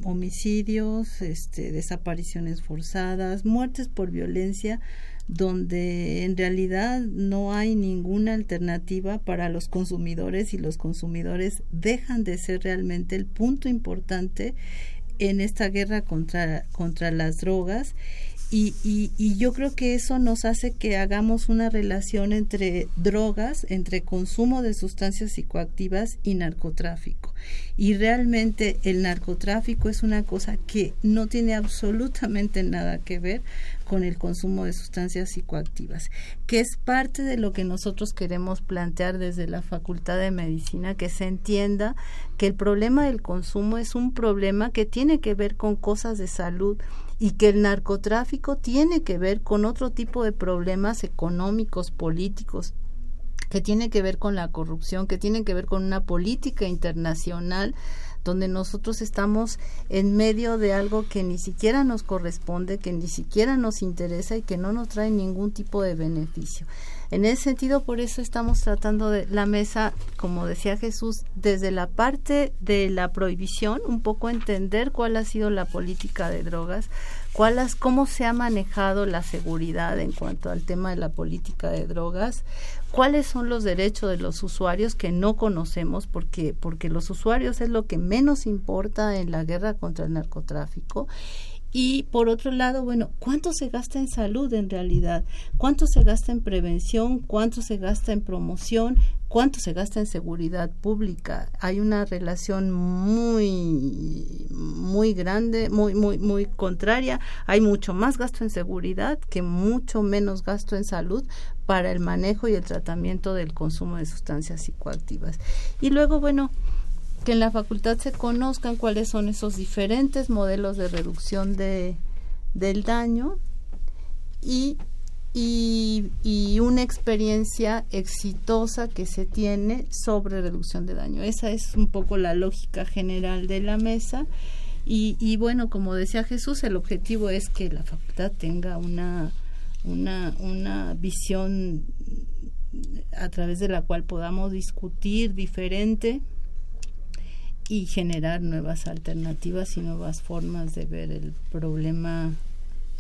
homicidios, este desapariciones forzadas, muertes por violencia donde en realidad no hay ninguna alternativa para los consumidores y los consumidores dejan de ser realmente el punto importante en esta guerra contra, contra las drogas y, y, y, yo creo que eso nos hace que hagamos una relación entre drogas, entre consumo de sustancias psicoactivas y narcotráfico. Y realmente el narcotráfico es una cosa que no tiene absolutamente nada que ver con el consumo de sustancias psicoactivas, que es parte de lo que nosotros queremos plantear desde la Facultad de Medicina, que se entienda que el problema del consumo es un problema que tiene que ver con cosas de salud y que el narcotráfico tiene que ver con otro tipo de problemas económicos, políticos, que tiene que ver con la corrupción, que tiene que ver con una política internacional donde nosotros estamos en medio de algo que ni siquiera nos corresponde, que ni siquiera nos interesa y que no nos trae ningún tipo de beneficio. En ese sentido, por eso estamos tratando de la mesa, como decía Jesús, desde la parte de la prohibición, un poco entender cuál ha sido la política de drogas, cuál cómo se ha manejado la seguridad en cuanto al tema de la política de drogas, cuáles son los derechos de los usuarios que no conocemos porque porque los usuarios es lo que menos importa en la guerra contra el narcotráfico y por otro lado, bueno, ¿cuánto se gasta en salud en realidad? ¿Cuánto se gasta en prevención? ¿Cuánto se gasta en promoción? ¿Cuánto se gasta en seguridad pública? Hay una relación muy muy grande, muy muy muy contraria. Hay mucho más gasto en seguridad que mucho menos gasto en salud para el manejo y el tratamiento del consumo de sustancias psicoactivas. Y luego, bueno, que en la facultad se conozcan cuáles son esos diferentes modelos de reducción de, del daño y, y, una experiencia exitosa que se tiene sobre reducción de daño. Esa es un poco la lógica general de la mesa. Y, y bueno, como decía Jesús, el objetivo es que la facultad tenga una, una, una visión a través de la cual podamos discutir diferente y generar nuevas alternativas y nuevas formas de ver el problema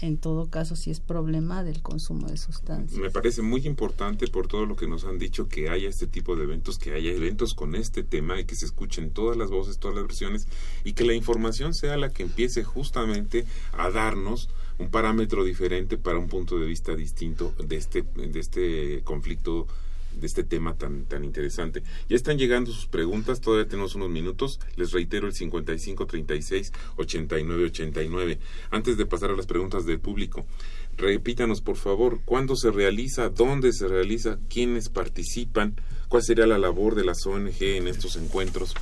en todo caso si es problema del consumo de sustancias. Me parece muy importante por todo lo que nos han dicho que haya este tipo de eventos, que haya eventos con este tema y que se escuchen todas las voces, todas las versiones y que la información sea la que empiece justamente a darnos un parámetro diferente para un punto de vista distinto de este de este conflicto de este tema tan, tan interesante. Ya están llegando sus preguntas, todavía tenemos unos minutos. Les reitero el 55 36 89 89. Antes de pasar a las preguntas del público, repítanos por favor, ¿cuándo se realiza? ¿Dónde se realiza? ¿Quiénes participan? ¿Cuál sería la labor de las ONG en estos encuentros?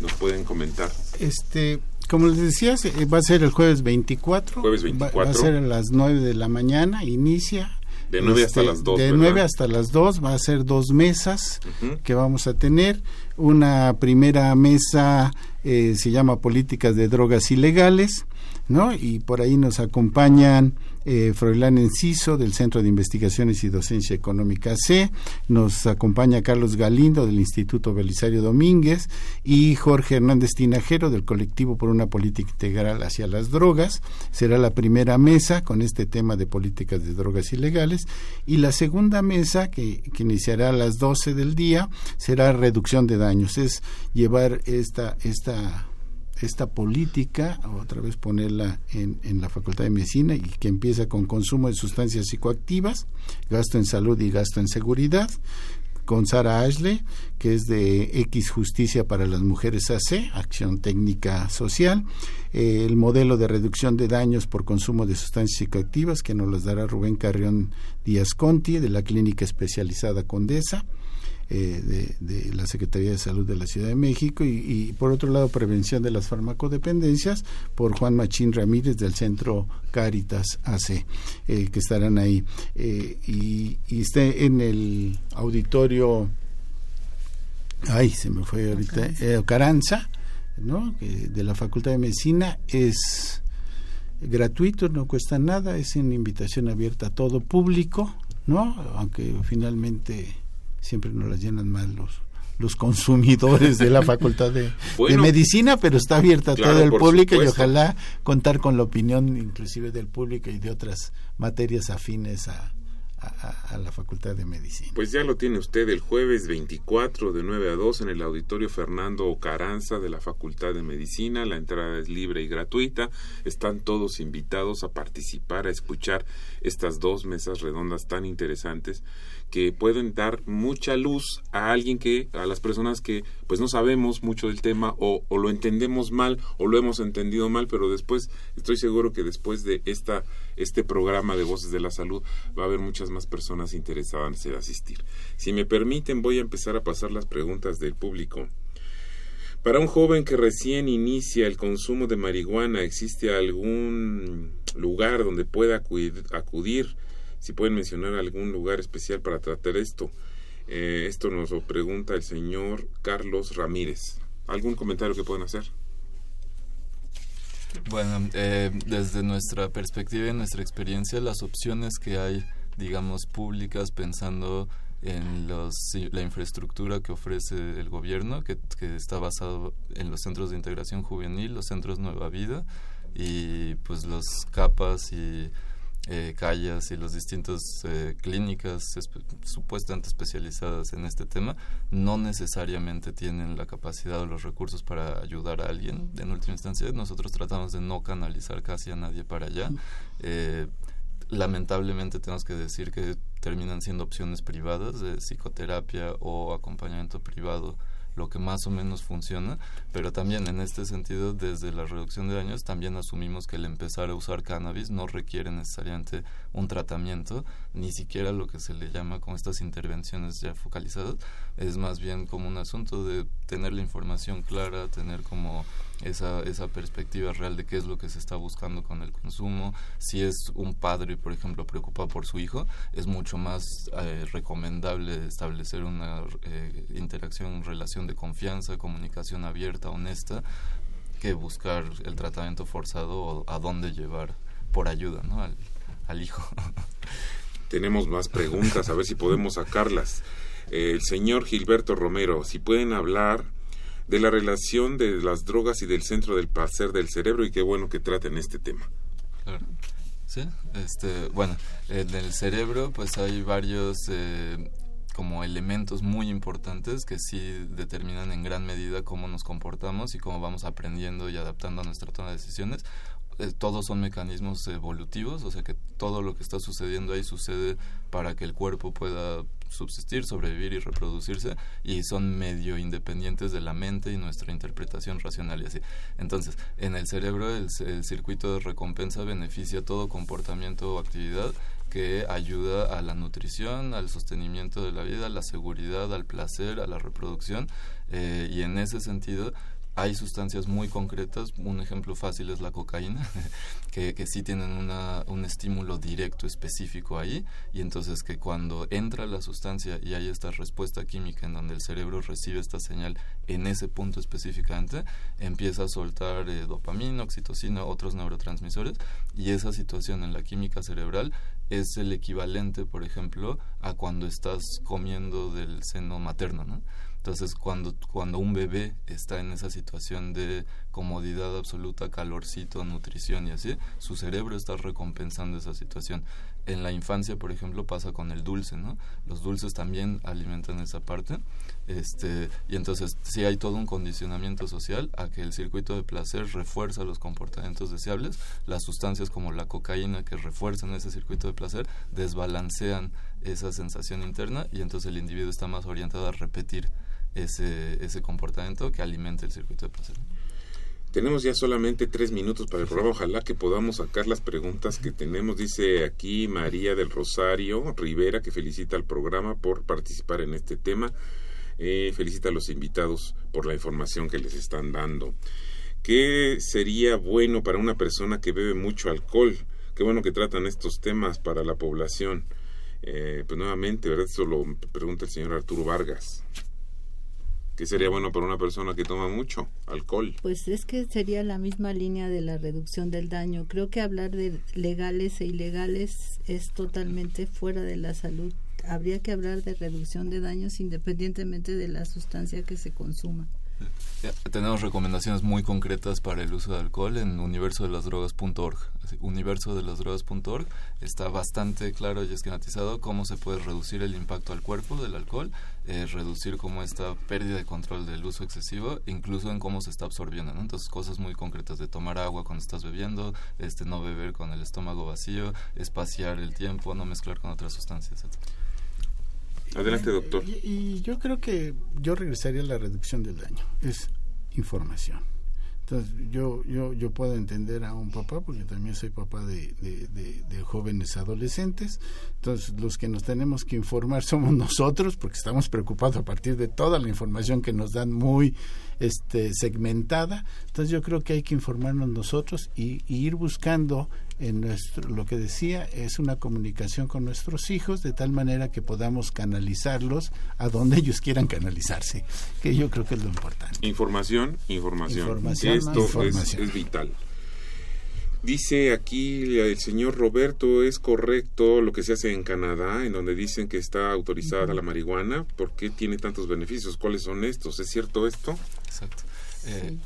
¿Nos pueden comentar? Este, como les decía, va a ser el jueves 24. Jueves 24. Va, a ser a las 9 de la mañana, inicia. De 9 hasta Este, las 2. De 9 hasta las 2 va a ser dos mesas Ujú. que vamos a tener. Una primera mesa eh, se llama Políticas de Drogas Ilegales, ¿no? Y por ahí nos acompañan eh, Froilán Enciso del Centro de Investigaciones y Docencia Económica C, nos acompaña Carlos Galindo del Instituto Belisario Domínguez y Jorge Hernández Tinajero del colectivo por una política integral hacia las drogas. Será la primera mesa con este tema de políticas de drogas ilegales. Y la segunda mesa que, que iniciará a las 12 del día será reducción de daños, es llevar esta esta esta política, otra vez ponerla en, en la Facultad de Medicina y que empieza con consumo de sustancias psicoactivas, gasto en salud y gasto en seguridad, con Sara Ashley, que es de X Justicia para las Mujeres AC, Acción Técnica Social, eh, el modelo de reducción de daños por consumo de sustancias psicoactivas, que nos las dará Rubén Carrión Díaz Conti, de la Clínica Especializada Condesa, eh, de, de, la Secretaría de Salud de la Ciudad de México y, y, por otro lado prevención de las farmacodependencias por Juan Machín Ramírez del Centro Caritas AC eh, que estarán ahí. Eh, y, y esté en el auditorio ay se me fue ahorita eh, Caranza ¿no? de la Facultad de Medicina es gratuito no cuesta nada es una invitación abierta a todo público no aunque finalmente siempre nos las llenan mal los los consumidores de la facultad de, Bueno, de medicina, pero está abierta a claro, todo el público y ojalá contar con la opinión inclusive del público y de otras materias afines a, a- la facultad de medicina. Pues ya lo tiene usted el jueves 24 de 9 a 2 en el auditorio Fernando Caranza de la Facultad de Medicina. La entrada es libre y gratuita. Están todos invitados a participar, a escuchar estas dos mesas redondas tan interesantes que pueden dar mucha luz a alguien que, a las personas que pues no sabemos mucho del tema o, o lo entendemos mal o lo hemos entendido mal, pero después estoy seguro que después de esta, este programa de Voces de la Salud va a haber muchas más personas interesadas en asistir. Si me permiten, voy a empezar a pasar las preguntas del público. Para un joven que recién inicia el consumo de marihuana, ¿existe algún lugar donde pueda acudir? Si pueden mencionar algún lugar especial para tratar esto. Eh, esto nos lo pregunta el señor Carlos Ramírez. ¿Algún comentario que pueden hacer? Bueno, eh, desde nuestra perspectiva y nuestra experiencia, las opciones que hay, digamos, públicas, pensando en los, la infraestructura que ofrece el gobierno, que, que está basado en los centros de integración juvenil, los centros Nueva Vida y pues los capas y eh, calles y las distintas eh, clínicas espe supuestamente especializadas en este tema no necesariamente tienen la capacidad o los recursos para ayudar a alguien. En última instancia, nosotros tratamos de no canalizar casi a nadie para allá. Eh, lamentablemente tenemos que decir que terminan siendo opciones privadas de psicoterapia o acompañamiento privado lo que más o menos funciona, pero también en este sentido, desde la reducción de daños, también asumimos que el empezar a usar cannabis no requiere necesariamente un tratamiento, ni siquiera lo que se le llama con estas intervenciones ya focalizadas, es más bien como un asunto de tener la información clara, tener como esa, esa perspectiva real de qué es lo que se está buscando con el consumo. Si es un padre, por ejemplo, preocupado por su hijo, es mucho más eh, recomendable establecer una eh, interacción, relación de confianza, comunicación abierta, honesta, que buscar el tratamiento forzado o a dónde llevar por ayuda ¿no? al, al hijo. Tenemos más preguntas, a ver si podemos sacarlas. El señor Gilberto Romero, si pueden hablar de la relación de las drogas y del centro del placer del cerebro y qué bueno que traten este tema. Claro. Sí, este, bueno, en el cerebro pues hay varios eh, como elementos muy importantes que sí determinan en gran medida cómo nos comportamos y cómo vamos aprendiendo y adaptando a nuestra toma de decisiones. eh, todos son mecanismos evolutivos, o sea que todo lo que está sucediendo ahí sucede para que el cuerpo pueda subsistir, sobrevivir y reproducirse y son medio independientes de la mente y nuestra interpretación racional y así. Entonces, en el cerebro el, el circuito de recompensa beneficia todo comportamiento o actividad que ayuda a la nutrición, al sostenimiento de la vida, a la seguridad, al placer, a la reproducción eh, y en ese sentido hay sustancias muy concretas, un ejemplo fácil es la cocaína, que, que sí tienen un estímulo directo específico ahí, y entonces que cuando entra la sustancia y hay esta respuesta química en donde el cerebro recibe esta señal en ese punto específicamente, empieza a soltar eh, dopamina, oxitocina, otros neurotransmisores, y esa situación en la química cerebral es el equivalente, por ejemplo, a cuando estás comiendo del seno materno, ¿no? Entonces, cuando, cuando un bebé está en esa situación de comodidad absoluta, calorcito, nutrición y así, su cerebro está recompensando esa situación. En la infancia, por ejemplo, pasa con el dulce, ¿no? Los dulces también alimentan esa parte. Este, y entonces, sí hay todo un condicionamiento social a que el circuito de placer refuerza los comportamientos deseables. Las sustancias como la cocaína que refuerzan ese circuito de placer desbalancean esa sensación interna y entonces el individuo está más orientado a repetir ese, ese comportamiento que alimenta el circuito de placer. Tenemos ya solamente tres minutos para el programa. Ojalá que podamos sacar las preguntas que tenemos. Dice aquí María del Rosario Rivera que felicita al programa por participar en este tema. Eh, felicita a los invitados por la información que les están dando. ¿Qué sería bueno para una persona que bebe mucho alcohol? Qué bueno que tratan estos temas para la población. Eh, pues nuevamente, ¿verdad? Eso lo pregunta el señor Arturo Vargas. ¿Qué sería bueno para una persona que toma mucho alcohol? Pues es que sería la misma línea de la reducción del daño. Creo que hablar de legales e ilegales es totalmente fuera de la salud. Habría que hablar de reducción de daños independientemente de la sustancia que se consuma. Tenemos recomendaciones muy concretas para el uso de alcohol en universodelasdrogas.org. Universodelasdrogas.org está bastante claro y esquematizado cómo se puede reducir el impacto al cuerpo del alcohol, eh, reducir como esta pérdida de control del uso excesivo, incluso en cómo se está absorbiendo. Entonces, cosas muy concretas de tomar agua cuando estás bebiendo, este no beber con el estómago vacío, espaciar el tiempo, no mezclar con otras sustancias, etc. Adelante, doctor. Y, yo creo que yo regresaría a la reducción del daño. Es información. Entonces, yo, yo, yo puedo entender a un papá, porque también soy papá de, de, jóvenes adolescentes. Entonces, los que nos tenemos que informar somos nosotros, porque estamos preocupados a partir de toda la información que nos dan muy este, segmentada. Entonces, yo creo que hay que informarnos nosotros y, y ir buscando en nuestro, lo que decía es una comunicación con nuestros hijos de tal manera que podamos canalizarlos a donde ellos quieran canalizarse, que yo creo que es lo importante. Información, información. Esto Es, vital. Dice aquí el señor Roberto, ¿es correcto lo que se hace en Canadá, en donde dicen que está autorizada la marihuana? ¿Por qué tiene tantos beneficios? ¿Cuáles son estos? ¿Es cierto esto? Exacto. Eh,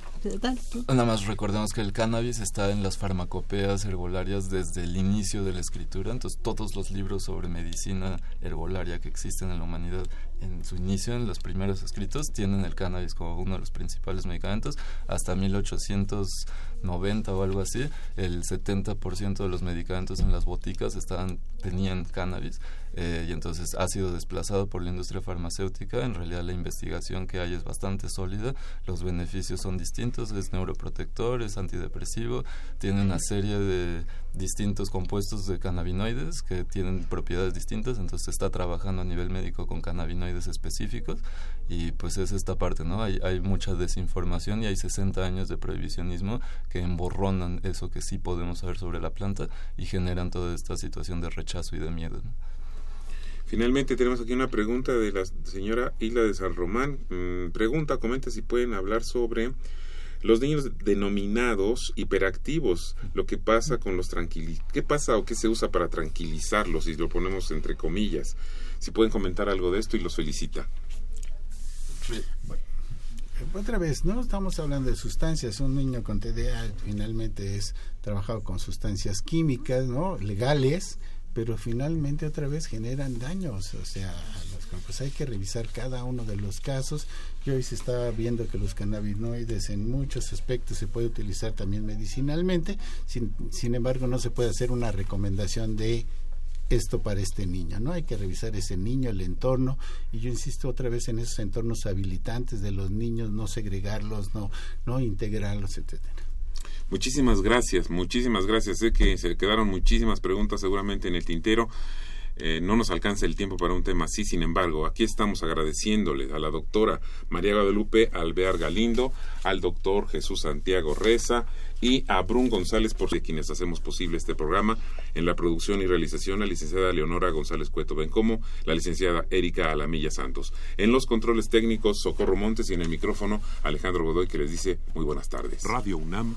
Nada más recordemos que el cannabis está en las farmacopeas herbolarias desde el inicio de la escritura, entonces todos los libros sobre medicina herbolaria que existen en la humanidad en su inicio, en los primeros escritos, tienen el cannabis como uno de los principales medicamentos. Hasta 1890 o algo así, el 70% de los medicamentos en las boticas estaban, tenían cannabis. Eh, y entonces ha sido desplazado por la industria farmacéutica. En realidad la investigación que hay es bastante sólida, los beneficios son distintos, es neuroprotector, es antidepresivo, tiene una serie de distintos compuestos de cannabinoides que tienen propiedades distintas, entonces está trabajando a nivel médico con cannabinoides específicos y pues es esta parte, ¿no? Hay, hay mucha desinformación y hay 60 años de prohibicionismo que emborronan eso que sí podemos saber sobre la planta y generan toda esta situación de rechazo y de miedo. Finalmente tenemos aquí una pregunta de la señora Hilda de San Román. Mm, pregunta, comenta si pueden hablar sobre los niños denominados hiperactivos, lo que pasa con los tranquilizantes, qué pasa o qué se usa para tranquilizarlos, si lo ponemos entre comillas. Si pueden comentar algo de esto y los felicita. otra vez, no estamos hablando de sustancias. Un niño con TDA finalmente es trabajado con sustancias químicas, ¿no? Legales, pero finalmente otra vez generan daños, o sea, pues hay que revisar cada uno de los casos y hoy se está viendo que los cannabinoides en muchos aspectos se puede utilizar también medicinalmente, sin, sin embargo no se puede hacer una recomendación de esto para este niño, ¿no? Hay que revisar ese niño, el entorno, y yo insisto otra vez en esos entornos habilitantes de los niños, no segregarlos, no, no integrarlos, etcétera. Muchísimas gracias, muchísimas gracias. Sé que se quedaron muchísimas preguntas seguramente en el tintero. Eh, no nos alcanza el tiempo para un tema así, sin embargo, aquí estamos agradeciéndole a la doctora María Guadalupe Alvear Galindo, al doctor Jesús Santiago Reza y a Brun González por quienes hacemos posible este programa. En la producción y realización, la licenciada Leonora González Cueto Bencomo, la licenciada Erika Alamilla Santos. En los controles técnicos, Socorro Montes y en el micrófono, Alejandro Godoy, que les dice muy buenas tardes. Radio UNAM